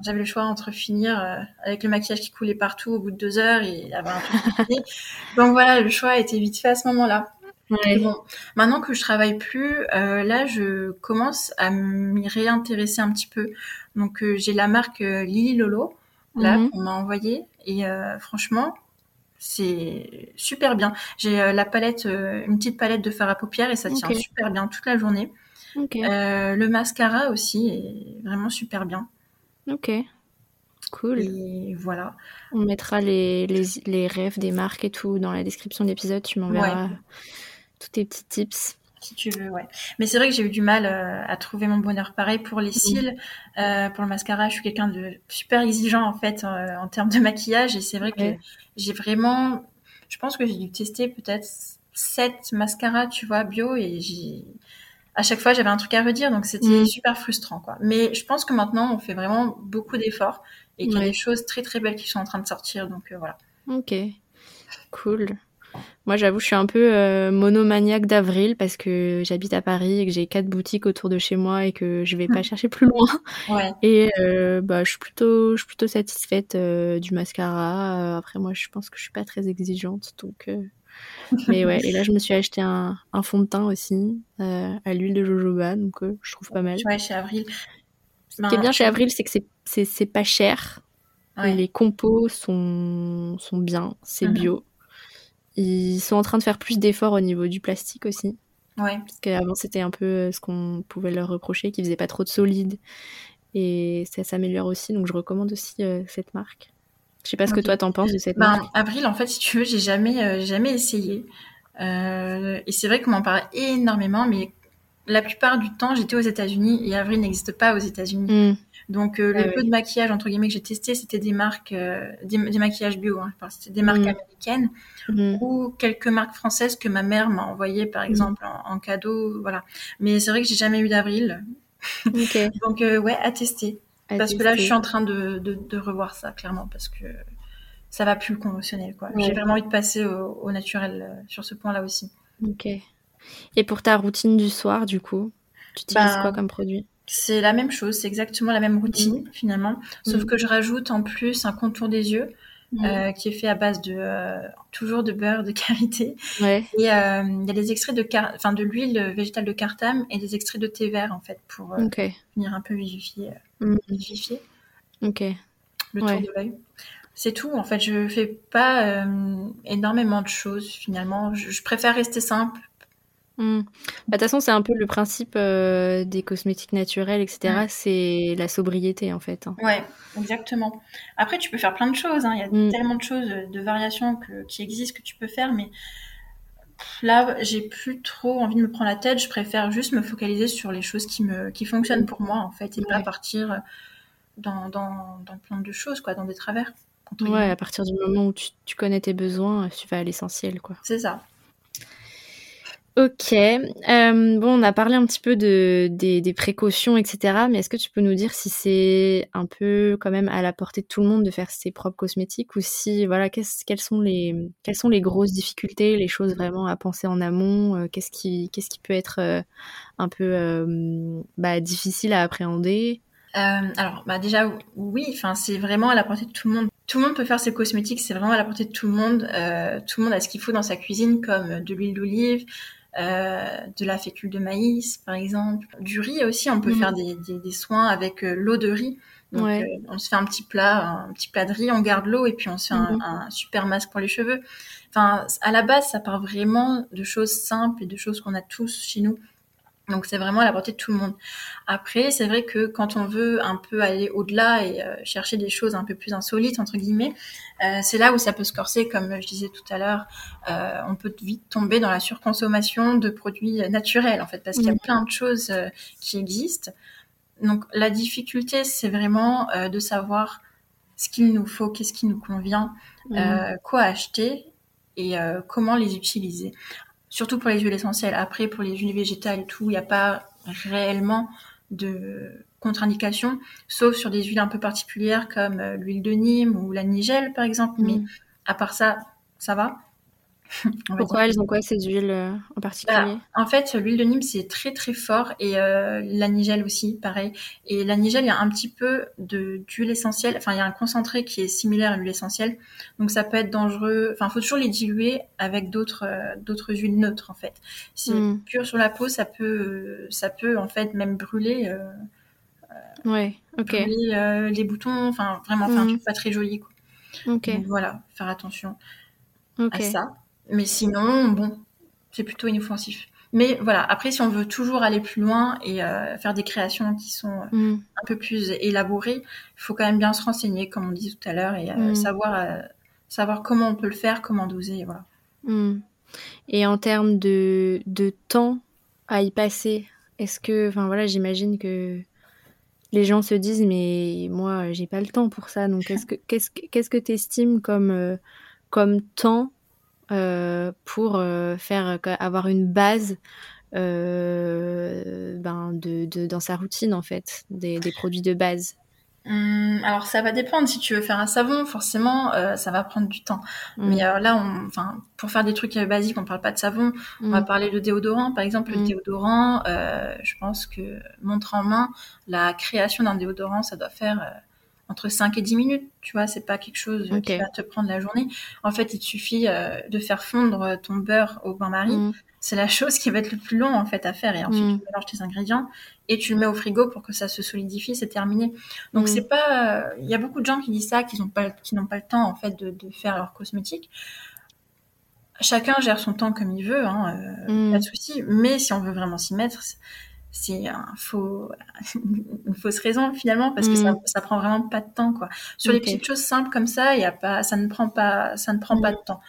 j'avais le choix entre finir euh, avec le maquillage qui coulait partout au bout de deux heures et avoir un truc Donc voilà, le choix a été vite fait à ce moment-là. Bon, maintenant que je travaille plus, euh, là, je commence à m'y réintéresser un petit peu. Donc j'ai la marque Lily Lolo, là, mhm. qu'on m'a envoyé, et franchement, c'est super bien. J'ai la palette, une petite palette de fard à paupières et ça tient super bien toute la journée. Euh, le mascara aussi est vraiment super bien. Ok. Cool. Et voilà. On mettra les, les, les, rêves des marques et tout dans la description de l'épisode. Tu m'enverras tous tes petits tips. Si tu veux, ouais. Mais c'est vrai que j'ai eu du mal euh, à trouver mon bonheur. Pareil pour les cils, euh, pour le mascara, je suis quelqu'un de super exigeant en fait en termes de maquillage. Et c'est vrai que j'ai vraiment, je pense que j'ai dû tester peut-être 7 mascaras, tu vois, bio. Et j'ai à chaque fois j'avais un truc à redire, donc c'était mm. super frustrant quoi. Mais je pense que maintenant on fait vraiment beaucoup d'efforts et qu'il y a des choses très très belles qui sont en train de sortir, donc euh, voilà. Ok, cool. Moi, j'avoue, je suis un peu euh, monomaniaque d'avril parce que j'habite à Paris et que j'ai quatre boutiques autour de chez moi et que je vais pas chercher plus loin. Ouais. Et euh, bah, je suis plutôt, je suis plutôt satisfaite du mascara. après, moi, je pense que je suis pas très exigeante, donc mais ouais, et là, je me suis acheté un, un fond de teint aussi euh, à l'huile de jojoba, donc euh, je trouve pas mal. Ouais, chez Avril. Ce qui est ben, bien chez Avril, c'est que c'est pas cher. Les compos sont, sont bien, c'est mhm. bio. Ils sont en train de faire plus d'efforts au niveau du plastique aussi. Ouais. Parce qu'avant, c'était un peu euh, ce qu'on pouvait leur reprocher, qu'ils faisaient pas trop de solide. Et ça s'améliore aussi, donc je recommande aussi cette marque. Je sais pas ce que toi t'en penses de cette ben, marque. Avril, en fait, si tu veux, j'ai jamais, euh, jamais essayé. Euh, et c'est vrai qu'on m'en parle énormément, mais la plupart du temps, j'étais aux États-Unis et Avril n'existe pas aux États-Unis. Hmm. Donc, euh, le ah peu de maquillage entre guillemets que j'ai testé, c'était des marques, des, maquillages bio, hein, c'était des marques hmm. américaines hmm. ou quelques marques françaises que ma mère m'a envoyées, par exemple, en, cadeau, voilà. Mais c'est vrai que j'ai jamais eu d'avril. Donc, ouais, à tester. Parce que là, je suis en train de, de, revoir ça, clairement, parce que ça va plus le conventionnel. quoi. J'ai vraiment envie de passer au, naturel euh, sur ce point-là aussi. Ok. Et pour ta routine du soir, du coup, tu utilises bah, quoi comme produit? C'est la même chose, c'est exactement la même routine, mm. finalement. Sauf mm. que je rajoute en plus un contour des yeux. Euh, qui est fait à base de euh, toujours de beurre de karité. Ouais. Et euh, il y a des extraits de enfin de l'huile végétale de cartame et des extraits de thé vert en fait pour venir un peu vivifier, mm. vivifier. Ok. Le tour de l'œil. C'est tout. En fait, je fais pas énormément de choses finalement. je préfère rester simple Mmh. Bah, de toute façon, c'est un peu le principe euh, des cosmétiques naturels, etc. C'est la sobriété, en fait. Hein. Ouais, exactement. Après, tu peux faire plein de choses. Hein. Il y a mmh. tellement de choses, euh, de variations qui existent que tu peux faire, mais là, j'ai plus trop envie de me prendre la tête. Je préfère juste me focaliser sur les choses qui me qui fonctionnent pour moi, en fait, et pas partir dans, dans, dans, plein de choses, quoi, dans des travers. Ouais, à partir du moment où tu, tu connais tes besoins, tu vas à l'essentiel, quoi. C'est ça. Ok. Euh, bon, on a parlé un petit peu de, des, précautions, etc. Mais est-ce que tu peux nous dire si c'est un peu quand même à la portée de tout le monde de faire ses propres cosmétiques ou si, voilà, quelles, sont les, grosses difficultés, les choses vraiment à penser en amont euh, Qu'est-ce qui, peut être euh, un peu bah, difficile à appréhender? Alors, bah déjà, oui, c'est vraiment à la portée de tout le monde tout le monde peut faire ses cosmétiques, c'est vraiment à la portée de tout le monde. Tout le monde a ce qu'il faut dans sa cuisine, comme de l'huile d'olive, euh, de la fécule de maïs, par exemple, du riz aussi. On peut Mhm. faire des, des, des soins avec euh, l'eau de riz. Donc, Ouais. euh, on se fait un petit plat, un petit plat de riz, on garde l'eau et puis on se fait un- Mhm. un, super masque pour les cheveux. Enfin, à la base, ça part vraiment de choses simples et de choses qu'on a tous chez nous. Donc c'est vraiment à la portée de tout le monde. Après, c'est vrai que quand on veut un peu aller au-delà et euh, chercher des choses un peu plus insolites entre guillemets, euh, c'est là où ça peut se corser, comme je disais tout à l'heure. Euh, on peut vite tomber dans la surconsommation de produits naturels en fait, parce qu'il y a plein de choses qui existent. Donc la difficulté, c'est vraiment de savoir ce qu'il nous faut, qu'est-ce qui nous convient, quoi acheter et euh, comment les utiliser. Surtout pour les huiles essentielles. Après, pour les huiles végétales et tout, il n'y a pas réellement de contre-indication, sauf sur des huiles un peu particulières comme euh, l'huile de Nîmes ou la nigelle, par exemple. Mais Mhm. à part ça, ça va. Pourquoi elles ont quoi ces huiles euh, en particulier Bah, en fait, l'huile de Nîmes, c'est très très fort et euh, la nigelle aussi, pareil. Et la nigelle, il y a un petit peu d'huile essentielle, enfin, il y a un concentré qui est similaire à l'huile essentielle. Donc, ça peut être dangereux. Enfin, faut toujours les diluer avec d'autres euh, d'autres huiles neutres, en fait. Si Mm. pur sur la peau, ça peut, ça peut en fait même brûler, euh, Ouais, ok. brûler les boutons. Enfin, vraiment, enfin, Mm. truc pas très joli. Quoi. Ok, Donc, voilà, faire attention à ça. Mais sinon, bon, c'est plutôt inoffensif. Mais voilà, après, si on veut toujours aller plus loin et euh, faire des créations qui sont euh, Mm. un peu plus élaborées, il faut quand même bien se renseigner, comme on disait tout à l'heure, et euh, Mm. savoir, savoir comment on peut le faire, comment doser, voilà. Mm. Et en termes de, de temps à y passer, est-ce que, enfin voilà, j'imagine que les gens se disent, mais moi, j'ai pas le temps pour ça. Donc, qu'est-ce que qu'est-ce que qu'est-ce que t'estimes comme euh, comme temps pour euh, faire avoir une base euh, ben de, de dans sa routine en fait, des, des produits de base. Hum, alors ça va dépendre. Si tu veux faire un savon, forcément, euh, ça va prendre du temps. Mm. Mais euh, là, on, enfin, pour faire des trucs euh, basiques, on parle pas de savon. On va Mm. parler de déodorant, par exemple. Le déodorant, euh, je pense que montre en main, la création d'un déodorant, ça doit faire euh, entre 5 et 10 minutes. Tu vois, c'est pas quelque chose euh, qui va te prendre la journée. En fait, il te suffit euh, de faire fondre ton beurre au bain-marie. Mm. C'est la chose qui va être le plus long en fait à faire. Et ensuite, Mm. tu mélanges tes ingrédients et tu le mets au frigo pour que ça se solidifie. C'est terminé. Donc Mm. c'est pas. Il y a beaucoup de gens qui disent ça, qui n'ont pas, qui n'ont pas le temps en fait de, de faire leur cosmétique. Chacun gère son temps comme il veut, hein, euh, Mm. pas de souci. Mais si on veut vraiment s'y mettre, c'est- un faux, une fausse raison finalement parce que ça, Mm. ça prend vraiment pas de temps quoi. Sur les petites choses simples comme ça, il y a pas, ça ne prend pas, ça ne prend pas de temps.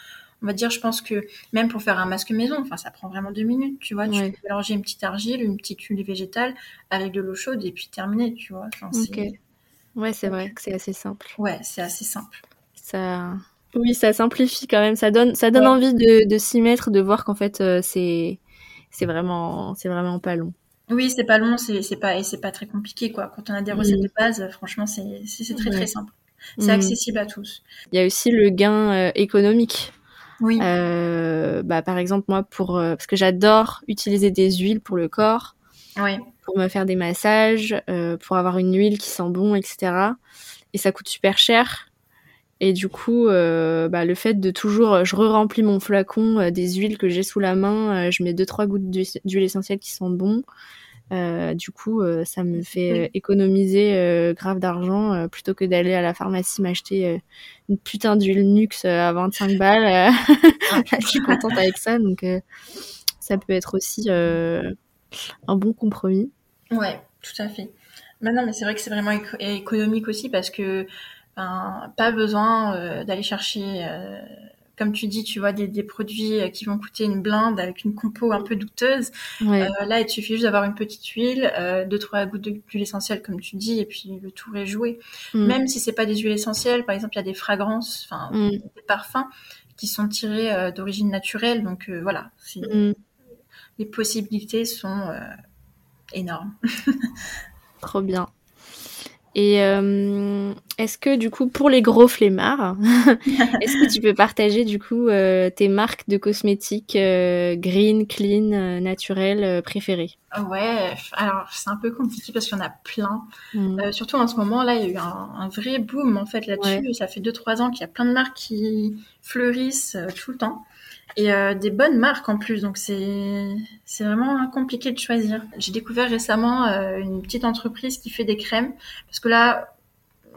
On va dire, je pense que même pour faire un masque maison, enfin ça prend vraiment deux minutes, tu vois. Tu Ouais. peux mélanger une petite argile, une petite huile végétale avec de l'eau chaude et puis terminé, tu vois. Enfin. Ouais, c'est vrai que c'est assez simple. Ouais, c'est assez simple. Ça, oui, ça simplifie quand même. Ça donne, ça donne Ouais. envie de, de s'y mettre, de voir qu'en fait, euh, c'est, c'est vraiment, c'est vraiment pas long. Oui, c'est pas long, c'est pas et c'est pas très compliqué quoi. Quand on a des recettes Mm. de base, franchement, c'est très Ouais. très simple. C'est Mm. accessible à tous. Il y a aussi le gain euh, économique. Oui. Euh, bah, par exemple, moi, pour, euh, parce que j'adore utiliser des huiles pour le corps, pour me faire des massages, pour avoir une huile qui sent bon, etc. Et ça coûte super cher. Et du coup, euh, bah, le fait de toujours, je re-remplis mon flacon euh, des huiles que j'ai sous la main, euh, je mets deux trois gouttes d'huile essentielle qui sentent bon. Euh, du coup, euh, ça me fait euh, économiser euh, grave d'argent euh, plutôt que d'aller à la pharmacie m'acheter euh, une putain d'huile Nux euh, à 25 balles. euh. je suis contente avec ça, donc euh, ça peut être aussi euh, un bon compromis. Ouais, tout à fait. Mais non, mais c'est vrai que c'est vraiment éco- économique aussi parce que pas besoin euh, d'aller chercher, euh, comme tu dis, tu vois, des, des produits euh, qui vont coûter une blinde avec une compo un peu douteuse. Ouais. Euh, là, il te suffit juste d'avoir une petite huile, deux trois gouttes d'huile essentielle, comme tu dis, et puis le tour est joué. Mm. Même si c'est pas des huiles essentielles, par exemple, il y a des fragrances, enfin Mm. des parfums qui sont tirés d'origine naturelle. Donc voilà, Mm. les possibilités sont énormes. Trop bien. Et euh, est-ce que du coup, pour les gros flemmards, est-ce que tu peux partager du coup euh, tes marques de cosmétiques euh, green, clean, naturelles préférées? Ouais, alors c'est un peu compliqué parce qu'il y en a plein. Mm. surtout en ce moment là, il y a eu un, vrai boom en fait là-dessus. Ça fait 2-3 ans qu'il y a plein de marques qui fleurissent tout le temps et euh, des bonnes marques en plus. Donc c'est c'est vraiment compliqué de choisir. J'ai découvert récemment euh, une petite entreprise qui fait des crèmes. Parce que là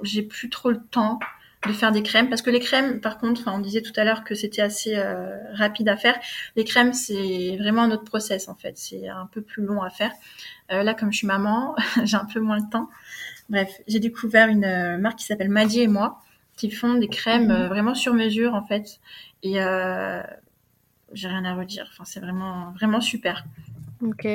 j'ai plus trop le temps de faire des crèmes. Parce que les crèmes par contre on disait tout à l'heure que c'était assez euh, rapide à faire. Les crèmes c'est vraiment un autre process en fait. C'est un peu plus long à faire. Là comme je suis maman j'ai un peu moins le temps. Bref j'ai découvert une marque qui s'appelle Maddy et moi qui font des crèmes vraiment sur mesure en fait. Et j'ai rien à redire. Enfin, c'est vraiment, vraiment super. Ok.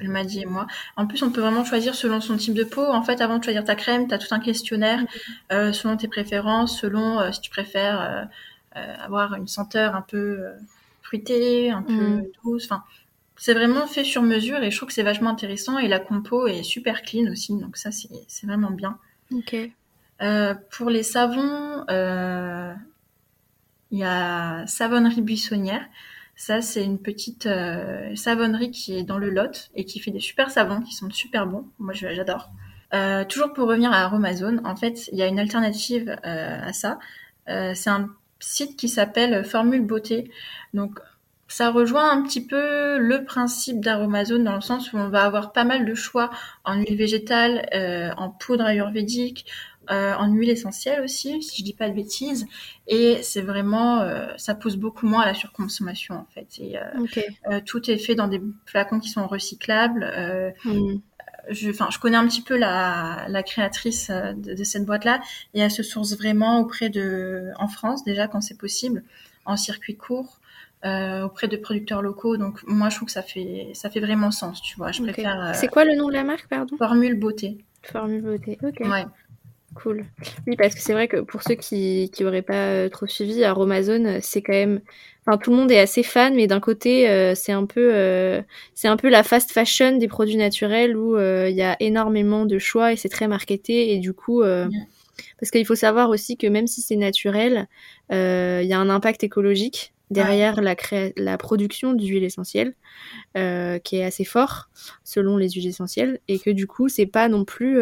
Elle m'a dit et moi. En plus, on peut vraiment choisir selon son type de peau. En fait, avant de choisir ta crème, tu as tout un questionnaire euh, selon tes préférences, selon euh, si tu préfères euh, avoir une senteur un peu fruitée, un peu mm. douce. Enfin, c'est vraiment fait sur mesure et je trouve que c'est vachement intéressant. Et la compo est super clean aussi, donc ça, c'est vraiment bien. Ok. pour les savons, il y a Savonnerie Buissonnière. Ça, c'est une petite euh, savonnerie qui est dans le Lot et qui fait des super savons qui sont super bons. Moi, j'adore. Euh, toujours pour revenir à Aromazone, en fait, il y a une alternative euh, à ça. c'est un site qui s'appelle Formule Beauté. Donc, ça rejoint un petit peu le principe d'Aromazone dans le sens où on va avoir pas mal de choix en huile végétale, en poudre ayurvédique, euh, en huile essentielle aussi, si je dis pas de bêtises. Et c'est vraiment, euh, ça pousse beaucoup moins à la surconsommation en fait. Et, euh, tout est fait dans des flacons qui sont recyclables. Mm. Je, connais un petit peu la, la créatrice de, de cette boîte-là et elle se source vraiment auprès de, en France déjà quand c'est possible, en circuit court. Euh, auprès de producteurs locaux. Donc moi, je trouve que ça fait ça fait vraiment sens, tu vois. Je préfère. C'est quoi le nom de la marque, pardon? Formule Beauté. Formule Beauté. Ok. Ouais. Cool. Oui, parce que c'est vrai que pour ceux qui qui auraient pas euh, trop suivi, Aromazone, euh, c'est quand même, enfin tout le monde est assez fan, mais d'un côté, euh, c'est un peu, c'est un peu la fast fashion des produits naturels où il y a énormément de choix et c'est très marketé. Et du coup, parce qu'il faut savoir aussi que même si c'est naturel, il y a un impact écologique derrière la, la production d'huile essentielle, qui est assez fort selon les huiles essentielles, et que du coup, c'est pas non plus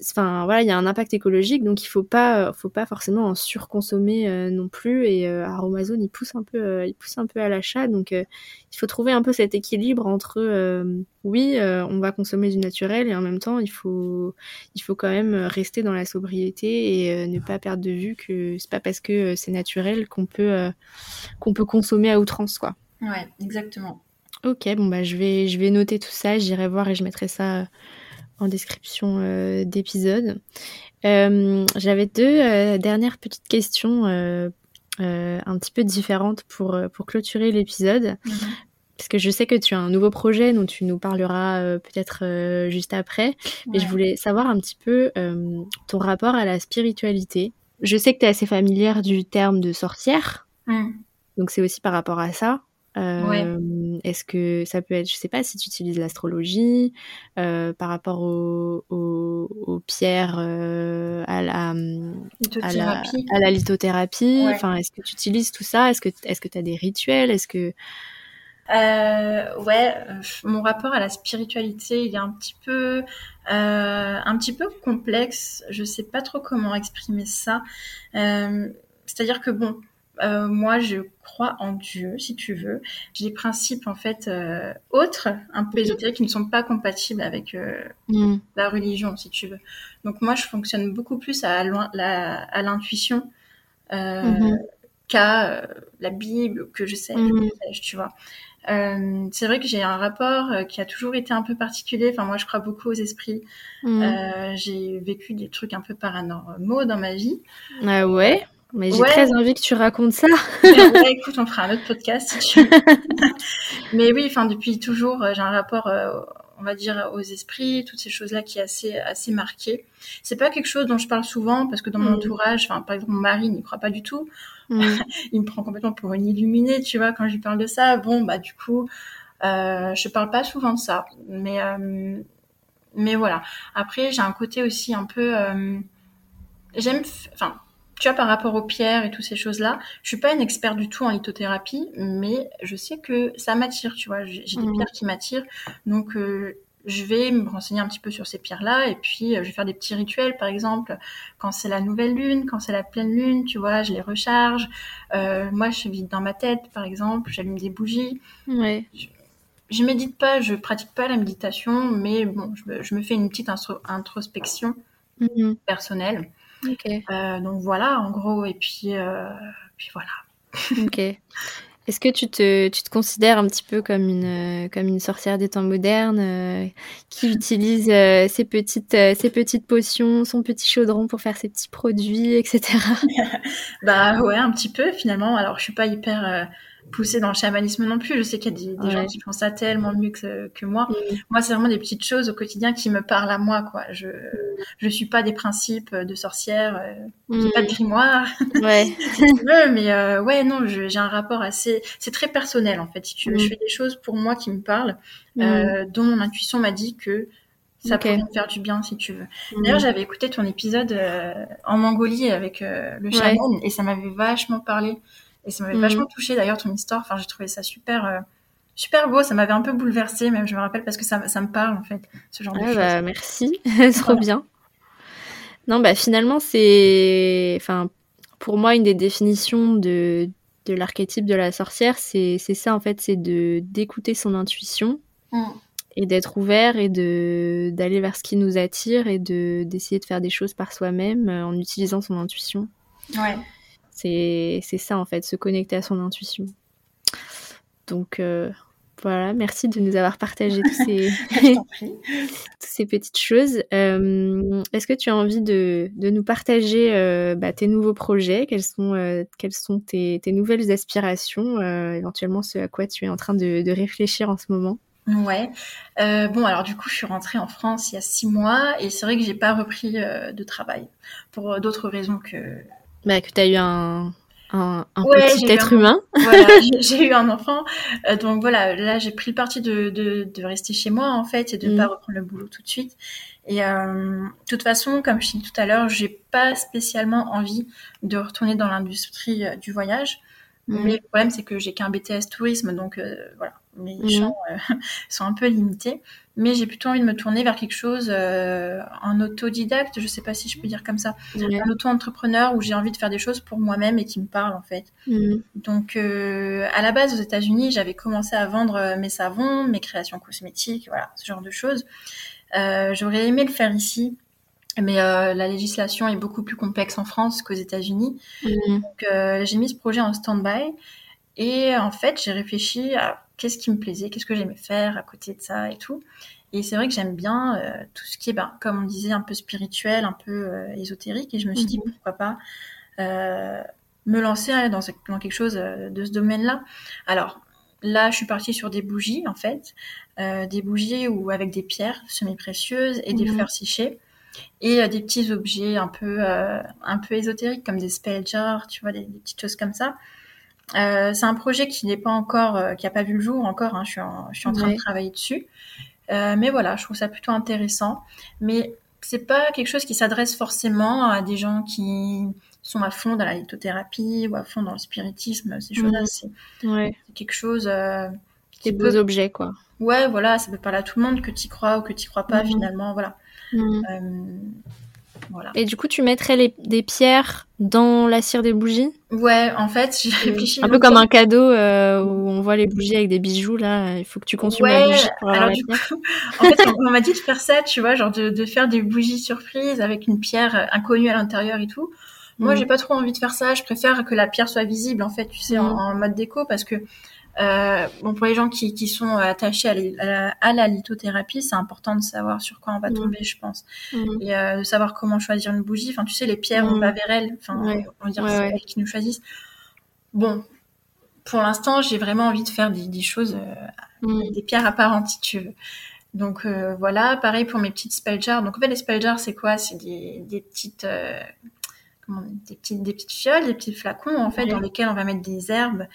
enfin voilà, il y a un impact écologique, donc il faut pas, faut pas forcément en surconsommer euh, non plus. Et euh, Aromazone, il pousse un peu, euh, il pousse un peu à l'achat, donc il faut trouver un peu cet équilibre entre, oui, on va consommer du naturel et en même temps, il faut, il faut quand même rester dans la sobriété et ne pas perdre de vue que c'est pas parce que c'est naturel qu'on peut, qu'on peut consommer à outrance, quoi. Ouais, exactement. Ok, bon bah je vais, je vais noter tout ça, j'irai voir et je mettrai ça en description euh, d'épisode. Euh, j'avais deux euh, dernières petites questions un petit peu différentes pour, pour clôturer l'épisode. Mhm. Parce que je sais que tu as un nouveau projet dont tu nous parleras peut-être juste après. Mais je voulais savoir un petit peu ton rapport à la spiritualité. Je sais que tu es assez familière du terme de sorcière. Donc c'est aussi par rapport à ça. Est-ce que ça peut être, je sais pas si tu utilises l'astrologie euh, par rapport aux au, au pierres, euh, à, la, à, la, à la lithothérapie. Enfin, est-ce que tu utilises tout ça? Est-ce que est-ce que tu as des rituels? Est-ce que euh, ouais, mon rapport à la spiritualité, il est un petit peu, un petit peu complexe. Je sais pas trop comment exprimer ça. C'est-à-dire que bon, euh, moi, je crois en Dieu, si tu veux. J'ai des principes en fait euh, autres, un peu ésotériques, qui ne sont pas compatibles avec euh, mm. la religion, si tu veux. Donc moi, je fonctionne beaucoup plus à, l'intuition mm-hmm. qu'à la Bible, que je sais, mm. tu vois. c'est vrai que j'ai un rapport qui a toujours été un peu particulier. Enfin, moi, je crois beaucoup aux esprits. Mm. j'ai vécu des trucs un peu paranormaux dans ma vie. Ah ouais? Mais j'ai très envie que tu racontes ça. écoute, on fera un autre podcast si tu veux. Mais oui, enfin depuis toujours, euh, j'ai un rapport, euh, on va dire, aux esprits, toutes ces choses-là qui est assez assez marqué. C'est pas quelque chose dont je parle souvent parce que dans mon mm. entourage, enfin par exemple mon mari n'y croit pas du tout. Mm. Il me prend complètement pour une illuminée, tu vois, quand je lui parle de ça. Bon, bah du coup, euh, je parle pas souvent de ça, mais euh, mais voilà. Après, j'ai un côté aussi un peu. J'aime. Enfin, tu vois, par rapport aux pierres et toutes ces choses-là, je suis pas une experte du tout en lithothérapie, mais je sais que ça m'attire, tu vois. J'ai des mmh. pierres qui m'attirent, donc euh, je vais me renseigner un petit peu sur ces pierres-là, et puis euh, je vais faire des petits rituels, par exemple, quand c'est la nouvelle lune, quand c'est la pleine lune, tu vois, je les recharge. Euh, moi, je vide dans ma tête, par exemple, j'allume des bougies. Ouais. Je, médite pas, je pratique pas la méditation, mais bon, je, me fais une petite introspection mmh. personnelle. Euh, donc voilà, en gros, et puis, euh, puis voilà. Ok. Est-ce que tu te, tu te considères un petit peu comme une, comme une sorcière des temps modernes euh, qui utilise ses, petites, ses petites potions, son petit chaudron pour faire ses petits produits, etc. bah ouais, un petit peu finalement. Alors je suis pas hyper pousser dans le chamanisme non plus. Je sais qu'il y a des, gens qui font ça tellement mieux que, que moi. Moi, c'est vraiment des petites choses au quotidien qui me parlent à moi, quoi. Je, je suis pas des principes de sorcière, euh, j'ai pas de grimoire. Ouais. mais euh, ouais, non, j'ai un rapport assez, c'est très personnel, en fait. Si tu veux, je fais des choses pour moi qui me parlent, euh, dont mon intuition m'a dit que ça pourrait me faire du bien si tu veux. D'ailleurs, j'avais écouté ton épisode en Mongolie avec le chaman et ça m'avait vachement parlé. Et ça m'avait vachement mhm. touché d'ailleurs ton histoire. Enfin, j'ai trouvé ça super, euh, super beau. Ça m'avait un peu bouleversée, même je me rappelle parce que ça, ça me parle en fait, ce genre de ah, choses. Bah, merci, c'est trop bien. Non, bah finalement, c'est, enfin, pour moi, une des définitions de, de l'archétype de la sorcière, c'est ça en fait, c'est de d'écouter son intuition. Mm. Et d'être ouvert et de d'aller vers ce qui nous attire et de d'essayer de faire des choses par soi-même euh, en utilisant son intuition. Ouais. C'est ça, en fait, se connecter à son intuition. Donc, euh, voilà, merci de nous avoir partagé tous ces, ces petites choses. Euh, est-ce que tu as envie de, de nous partager euh, bah, tes nouveaux projets? Quelles sont, quelles sont tes, tes, nouvelles aspirations Éventuellement, ce à quoi tu es en train de, de réfléchir en ce moment? Ouais. bon, alors du coup, je suis rentrée en France il y a six mois et c'est vrai que j'ai pas repris de travail pour d'autres raisons que bah, que tu as eu un, un, petit être humain. Voilà, j'ai eu un enfant. Euh, donc voilà, là, j'ai pris le parti de, de, de, rester chez moi, en fait, et de ne mm. pas reprendre le boulot tout de suite. Et euh, de toute façon, comme je disais tout à l'heure, j'ai pas spécialement envie de retourner dans l'industrie euh, du voyage. Mm. Mais le problème, c'est que j'ai qu'un BTS tourisme, donc voilà, mes mm. champs sont un peu limités mais j'ai plutôt envie de me tourner vers quelque chose euh, en autodidacte, je sais pas si je peux dire comme ça, un auto-entrepreneur où j'ai envie de faire des choses pour moi-même et qui me parlent en fait. Mm. Donc euh, à la base aux États-Unis, j'avais commencé à vendre euh, mes savons, mes créations cosmétiques, voilà, ce genre de choses. Euh, J'aurais aimé le faire ici, mais euh, la législation est beaucoup plus complexe en France qu'aux États-Unis. Mm. Donc euh, j'ai mis ce projet en stand-by et en fait j'ai réfléchi à qu'est-ce qui me plaisait, qu'est-ce que j'aimais faire à côté de ça et tout. Et c'est vrai que j'aime bien euh, tout ce qui est, ben, comme on disait, un peu spirituel, un peu euh, ésotérique. Et je me suis dit, mhm. pourquoi pas euh, me lancer dans, dans, quelque chose de ce domaine-là. Alors, là, je suis partie sur des bougies, en fait. des bougies ou avec des pierres semi-précieuses et des mhm. fleurs séchées. Et des petits objets un peu, un peu ésotériques, comme des spell jars, tu vois, des petites choses comme ça. Euh, c'est un projet qui n'est pas encore, euh, qui a pas vu le jour encore. Hein, je suis en, je suis en train de travailler dessus. Euh, mais voilà, je trouve ça plutôt intéressant. Mais c'est pas quelque chose qui s'adresse forcément à des gens qui sont à fond dans la lithothérapie ou à fond dans le spiritisme. Ces choses-là, c'est quelque chose. Euh, des beaux objets, quoi. Ouais, voilà, ça peut parler à tout le monde, que tu crois ou que tu crois pas, mhm. finalement, voilà. Mhm. Euh, et du coup, tu mettrais des pierres dans la cire des bougies? Ouais, en fait, j'ai réfléchi. Un peu comme un cadeau euh, où on voit les bougies avec des bijoux, là. Il faut que tu consommes la bougie pour alors du coup, en fait, on, m'a dit de faire ça, tu vois, genre de, faire des bougies surprises avec une pierre inconnue à l'intérieur et tout. Moi, mm. j'ai pas trop envie de faire ça. Je préfère que la pierre soit visible, en fait, tu sais, en, mm. en, mode déco, parce que euh, bon, pour les gens qui, qui sont attachés à, la, lithothérapie, c'est important de savoir sur quoi on va mm. tomber, je pense, mm. et euh, de savoir comment choisir une bougie. Enfin, tu sais, les pierres, on va vers elles. Enfin, on va dire que c'est elles qui nous choisissent. Bon, pour l'instant, j'ai vraiment envie de faire des, choses, euh, mm. des pierres apparentes, si tu veux. Donc euh, voilà, pareil pour mes petites spell jars. Donc en fait, les spell jars, c'est quoi? C'est des, des petites euh, des petites, des petites fioles, des petits flacons en fait dans lesquels on va mettre des herbes,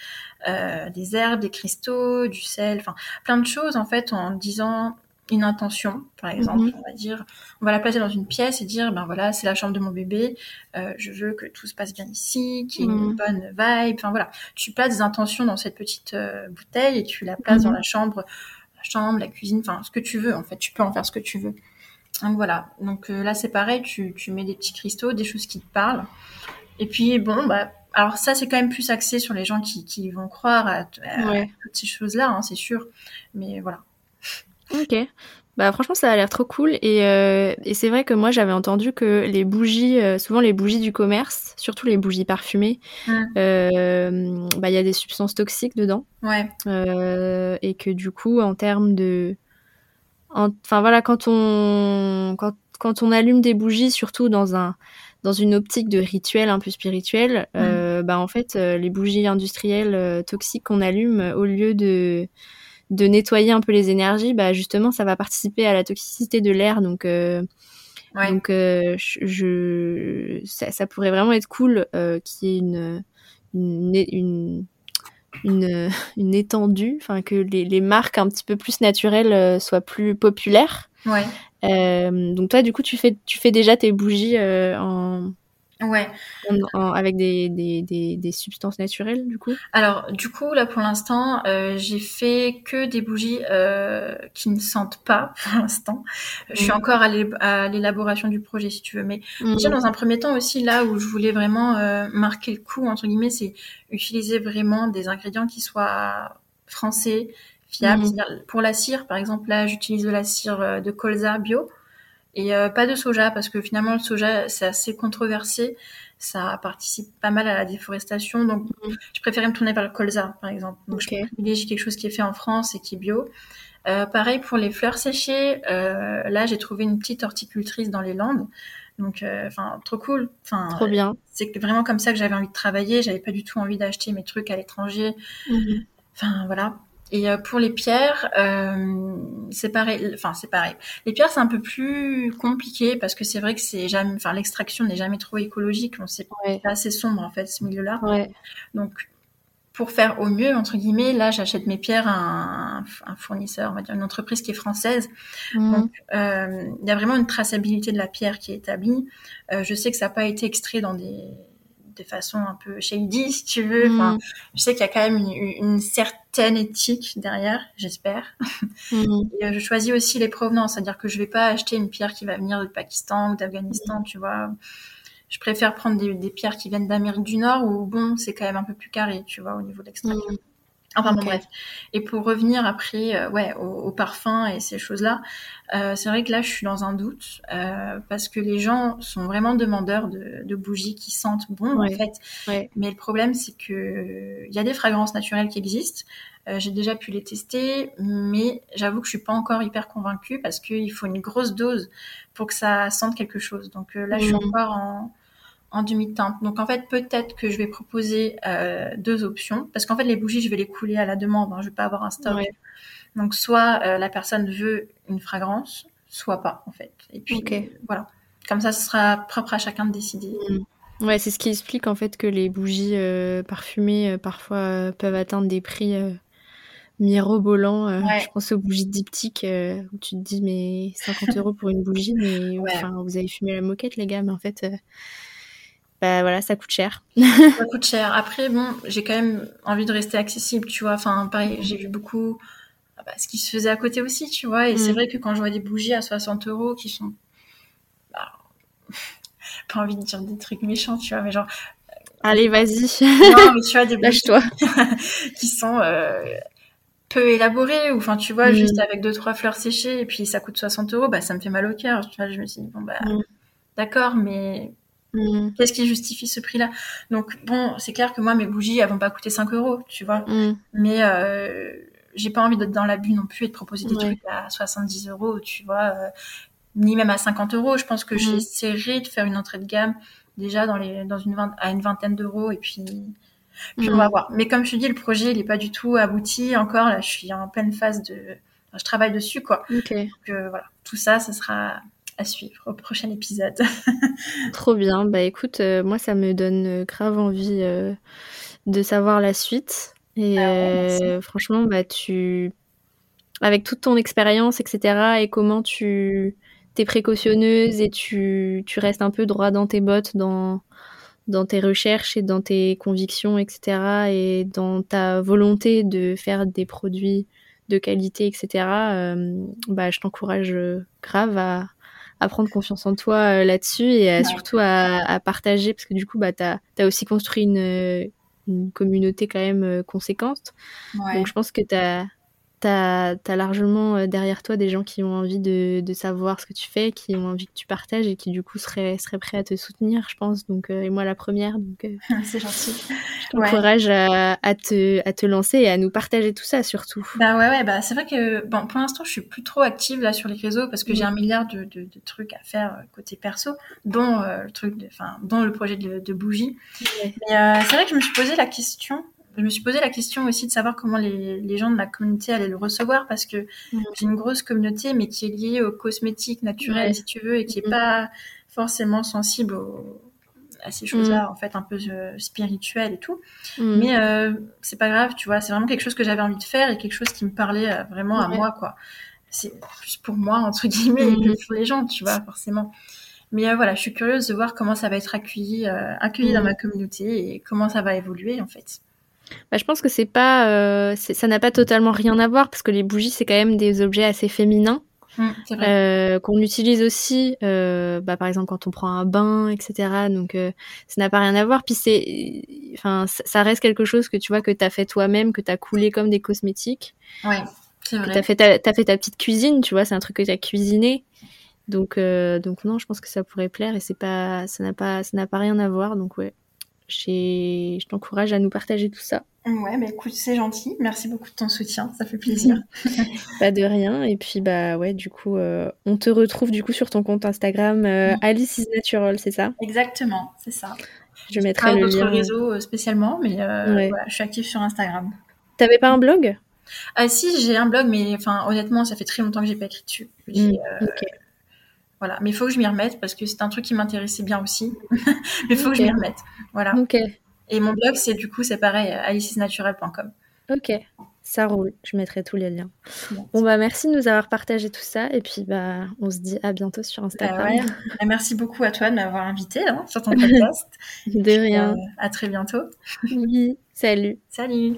euh, des herbes, des cristaux, du sel, enfin plein de choses en fait en disant une intention, par exemple, Mhm. on va dire, on va la placer dans une pièce et dire, ben voilà, c'est la chambre de mon bébé, euh, je veux que tout se passe bien ici, qu'il y ait une Mhm. bonne vibe, enfin voilà. Tu places des intentions dans cette petite euh, bouteille et tu la places dans Mhm. la chambre, la chambre, la cuisine, enfin ce que tu veux en fait, tu peux en faire ce que tu veux. Donc voilà, donc euh, là c'est pareil, tu, tu mets des petits cristaux, des choses qui te parlent. Et puis bon, bah, alors ça c'est quand même plus axé sur les gens qui, qui vont croire à, à Ouais. toutes ces choses-là, hein, c'est sûr. Mais voilà. Ok. Bah franchement ça a l'air trop cool et, euh, et c'est vrai que moi j'avais entendu que les bougies, euh, souvent les bougies du commerce, surtout les bougies parfumées, euh, bah il y a des substances toxiques dedans Ouais, et que du coup en termes de, enfin voilà quand on quand, quand on allume des bougies, surtout dans un dans une optique de rituel un peu spirituel, euh, bah en fait euh, les bougies industrielles euh, toxiques qu'on allume euh, au lieu de de nettoyer un peu les énergies, bah justement ça va participer à la toxicité de l'air, donc euh, ouais. donc euh, je, ça, ça pourrait vraiment être cool euh, qu'il y ait une une une une, une étendue, enfin que les, les marques un petit peu plus naturelles euh, soient plus populaires. Ouais, Euh, donc toi du coup tu fais tu fais déjà tes bougies euh, en, ouais. en- en- avec des, des, des, des substances naturelles du coup? Alors, du coup, là, pour l'instant, euh, j'ai fait que des bougies euh, qui ne sentent pas, pour l'instant. Je suis Mhm. encore à l'é- à l'élaboration du projet, si tu veux. Mais déjà, dans un premier temps aussi, là où je voulais vraiment euh, marquer le coup, entre guillemets, c'est utiliser vraiment des ingrédients qui soient français, fiables. C'est-à-dire, Pour la cire, par exemple, là, j'utilise de la cire euh, de colza bio. Et euh, pas de soja, parce que finalement, le soja, c'est assez controversé. Ça participe pas mal à la déforestation. Donc, Mhm. je préférais me tourner vers le colza, par exemple. Donc, Ok. je privilégie quelque chose qui est fait en France et qui est bio. Euh, pareil pour les fleurs séchées. Euh, là, j'ai trouvé une petite horticultrice dans les Landes. Donc, enfin, trop cool. Enfin, Trop bien. c'est vraiment comme ça que j'avais envie de travailler. J'avais pas du tout envie d'acheter mes trucs à l'étranger. Enfin, voilà. Et euh, pour les pierres, euh, c'est pareil. Enfin, c'est pareil. Les pierres, c'est un peu plus compliqué parce que c'est vrai que c'est jamais. Enfin, l'extraction n'est jamais trop écologique. On sait Ouais. c'est assez sombre en fait ce milieu-là. Ouais. Donc, pour faire au mieux entre guillemets, là, j'achète mes pierres à un, un fournisseur, on va dire une entreprise qui est française. Mhm. Donc, euh, il y a vraiment une traçabilité de la pierre qui est établie. Euh, je sais que ça n'a pas été extrait dans des, des façons un peu shady, si tu veux. Enfin, Mhm. je sais qu'il y a quand même une, une certaine éthique derrière, j'espère. Mhm. Et euh, je choisis aussi les provenances, c'est-à-dire que je vais pas acheter une pierre qui va venir du Pakistan ou d'Afghanistan, tu vois. Je préfère prendre des, des pierres qui viennent d'Amérique du Nord où, bon, c'est quand même un peu plus carré, tu vois, au niveau de l'extraction. Mhm. Enfin bon bref. Et pour revenir après, euh, ouais, au, au parfum et ces choses-là, euh, c'est vrai que là je suis dans un doute euh, parce que les gens sont vraiment demandeurs de, de bougies qui sentent bon Ouais. en fait. Ouais. Mais le problème c'est que il y a des fragrances naturelles qui existent. Euh, J'ai déjà pu les tester, mais j'avoue que je suis pas encore hyper convaincue parce qu'il faut une grosse dose pour que ça sente quelque chose. Donc euh, là je suis Mhm. encore en en demi-teinte. Donc en fait, peut-être que je vais proposer euh, deux options, parce qu'en fait, les bougies, je vais les couler à la demande, hein, je vais pas avoir un stock. Ouais. Donc soit euh, la personne veut une fragrance, soit pas en fait. Et puis voilà. Comme ça, ce sera propre à chacun de décider. Ouais, c'est ce qui explique en fait que les bougies euh, parfumées parfois peuvent atteindre des prix mirobolants. euh, Ouais. Je pense aux bougies diptyques euh, où tu te dis mais 50 euros pour une bougie, mais Ouais. enfin vous avez fumé la moquette les gars, mais en fait euh, bah voilà ça coûte cher. Ça coûte cher. Après, bon, j'ai quand même envie de rester accessible, tu vois. Enfin, pareil, j'ai vu beaucoup ah bah, ce qui se faisait à côté aussi, tu vois. Et c'est Mm. vrai que quand je vois des bougies à 60 euros qui sont... bah, pas envie de dire des trucs méchants, tu vois, mais genre... Allez vas-y, Non, mais tu vois, des bougies lâche-toi. qui sont euh, peu élaborés ou enfin tu vois Mm. juste avec deux trois fleurs séchées et puis ça coûte 60 euros bah ça me fait mal au cœur tu vois je me suis dit bon bah Mm. d'accord mais Mm, qu'est-ce qui justifie ce prix là donc bon c'est clair que moi mes bougies elles vont pas coûter 5 euros tu vois mm, mais euh, j'ai pas envie d'être dans l'abus non plus et de proposer des Ouais. trucs à 70 euros tu vois euh, ni même à 50 euros je pense que Mm. j'essaierai de faire une entrée de gamme déjà dans les dans une vingt- à une vingtaine d'euros et puis puis on va voir. Mais comme je te dis, le projet, il est pas du tout abouti encore. Là, je suis en pleine phase de, enfin, je travaille dessus, quoi. Donc euh, voilà, tout ça, ce sera à suivre au prochain épisode. trop bien. Bah écoute, euh, moi ça me donne euh, grave envie euh, de savoir la suite. Et Ah ouais, euh, franchement, bah tu avec toute ton expérience, etc., et comment tu t'es précautionneuse et tu, tu restes un peu droit dans tes bottes, dans, dans tes recherches et dans tes convictions, etc., et dans ta volonté de faire des produits de qualité, etc., bah, je t'encourage grave à, à prendre confiance en toi euh, là-dessus et surtout à, à, partager, parce que du coup, bah, tu as, aussi construit une, une communauté quand même euh, conséquente. Donc je pense que tu as t'as as largement euh, derrière toi des gens qui ont envie de, de, savoir ce que tu fais, qui ont envie que tu partages et qui du coup seraient, seraient prêts à te soutenir, je pense. Donc, euh, et moi la première. Donc, euh, c'est gentil. Je t'encourage à, à, te, à te lancer et à nous partager tout ça surtout. Bah ouais, ouais, bah c'est vrai que bon, pour l'instant je suis plus trop active là sur les réseaux parce que j'ai un milliard de, de, de, trucs à faire côté perso, dont le truc, enfin, dont le projet de, bougie. Mais c'est vrai que je me suis posé la question je me suis posé la question aussi de savoir comment les, les gens de ma communauté allaient le recevoir parce que mm. j'ai une grosse communauté mais qui est liée aux cosmétiques naturels si tu veux et qui est mm. pas forcément sensible à ces choses-là mm. en fait un peu euh, spirituelles et tout. Mais euh, c'est pas grave tu vois c'est vraiment quelque chose que j'avais envie de faire et quelque chose qui me parlait euh, vraiment à moi quoi. C'est plus pour moi entre guillemets que pour les gens tu vois forcément. Mais euh, voilà je suis curieuse de voir comment ça va être accueilli accueilli dans ma communauté et comment ça va évoluer en fait bah, je pense que c'est pas, euh, ça n'a pas totalement rien à voir parce que les bougies c'est quand même des objets assez féminins mmh, euh, qu'on utilise aussi, euh, bah, par exemple quand on prend un bain, etc. Donc ça n'a pas rien à voir. Puis c'est, enfin, ça reste quelque chose que tu vois que t'as fait toi-même, que t'as coulé comme des cosmétiques. Ouais, c'est vrai. T'as fait ta, as fait ta petite cuisine, tu vois, c'est un truc que t'as cuisiné. Donc, donc non, je pense que ça pourrait plaire et c'est pas, ça n'a pas, ça n'a pas rien à voir. Donc ouais, je t'encourage à nous partager tout ça. Ouais, bah écoute, c'est gentil. Merci beaucoup de ton soutien, ça fait plaisir. Pas de rien. Et puis bah ouais, du coup, euh, on te retrouve du coup sur ton compte Instagram euh, Alice is Natural, c'est ça? Exactement, c'est ça. Je mettrai le lien. réseau euh, spécialement, mais voilà, je suis active sur Instagram. T'avais pas un blog? Ah si, j'ai un blog, mais enfin honnêtement, ça fait très longtemps que j'ai pas écrit dessus. Mm, voilà, mais il faut que je m'y remette parce que c'est un truc qui m'intéressait bien aussi. mais il faut que je m'y remette. Voilà. Et mon blog, c'est du coup, c'est pareil, alicisnaturel.com. Ok, ça roule. Je mettrai tous les liens. Bon, bah merci de nous avoir partagé tout ça. Et puis, bah, on se dit à bientôt sur Instagram. Bah, merci beaucoup à toi de m'avoir invité hein, sur ton podcast. de rien. Euh, à très bientôt. oui, salut. Salut.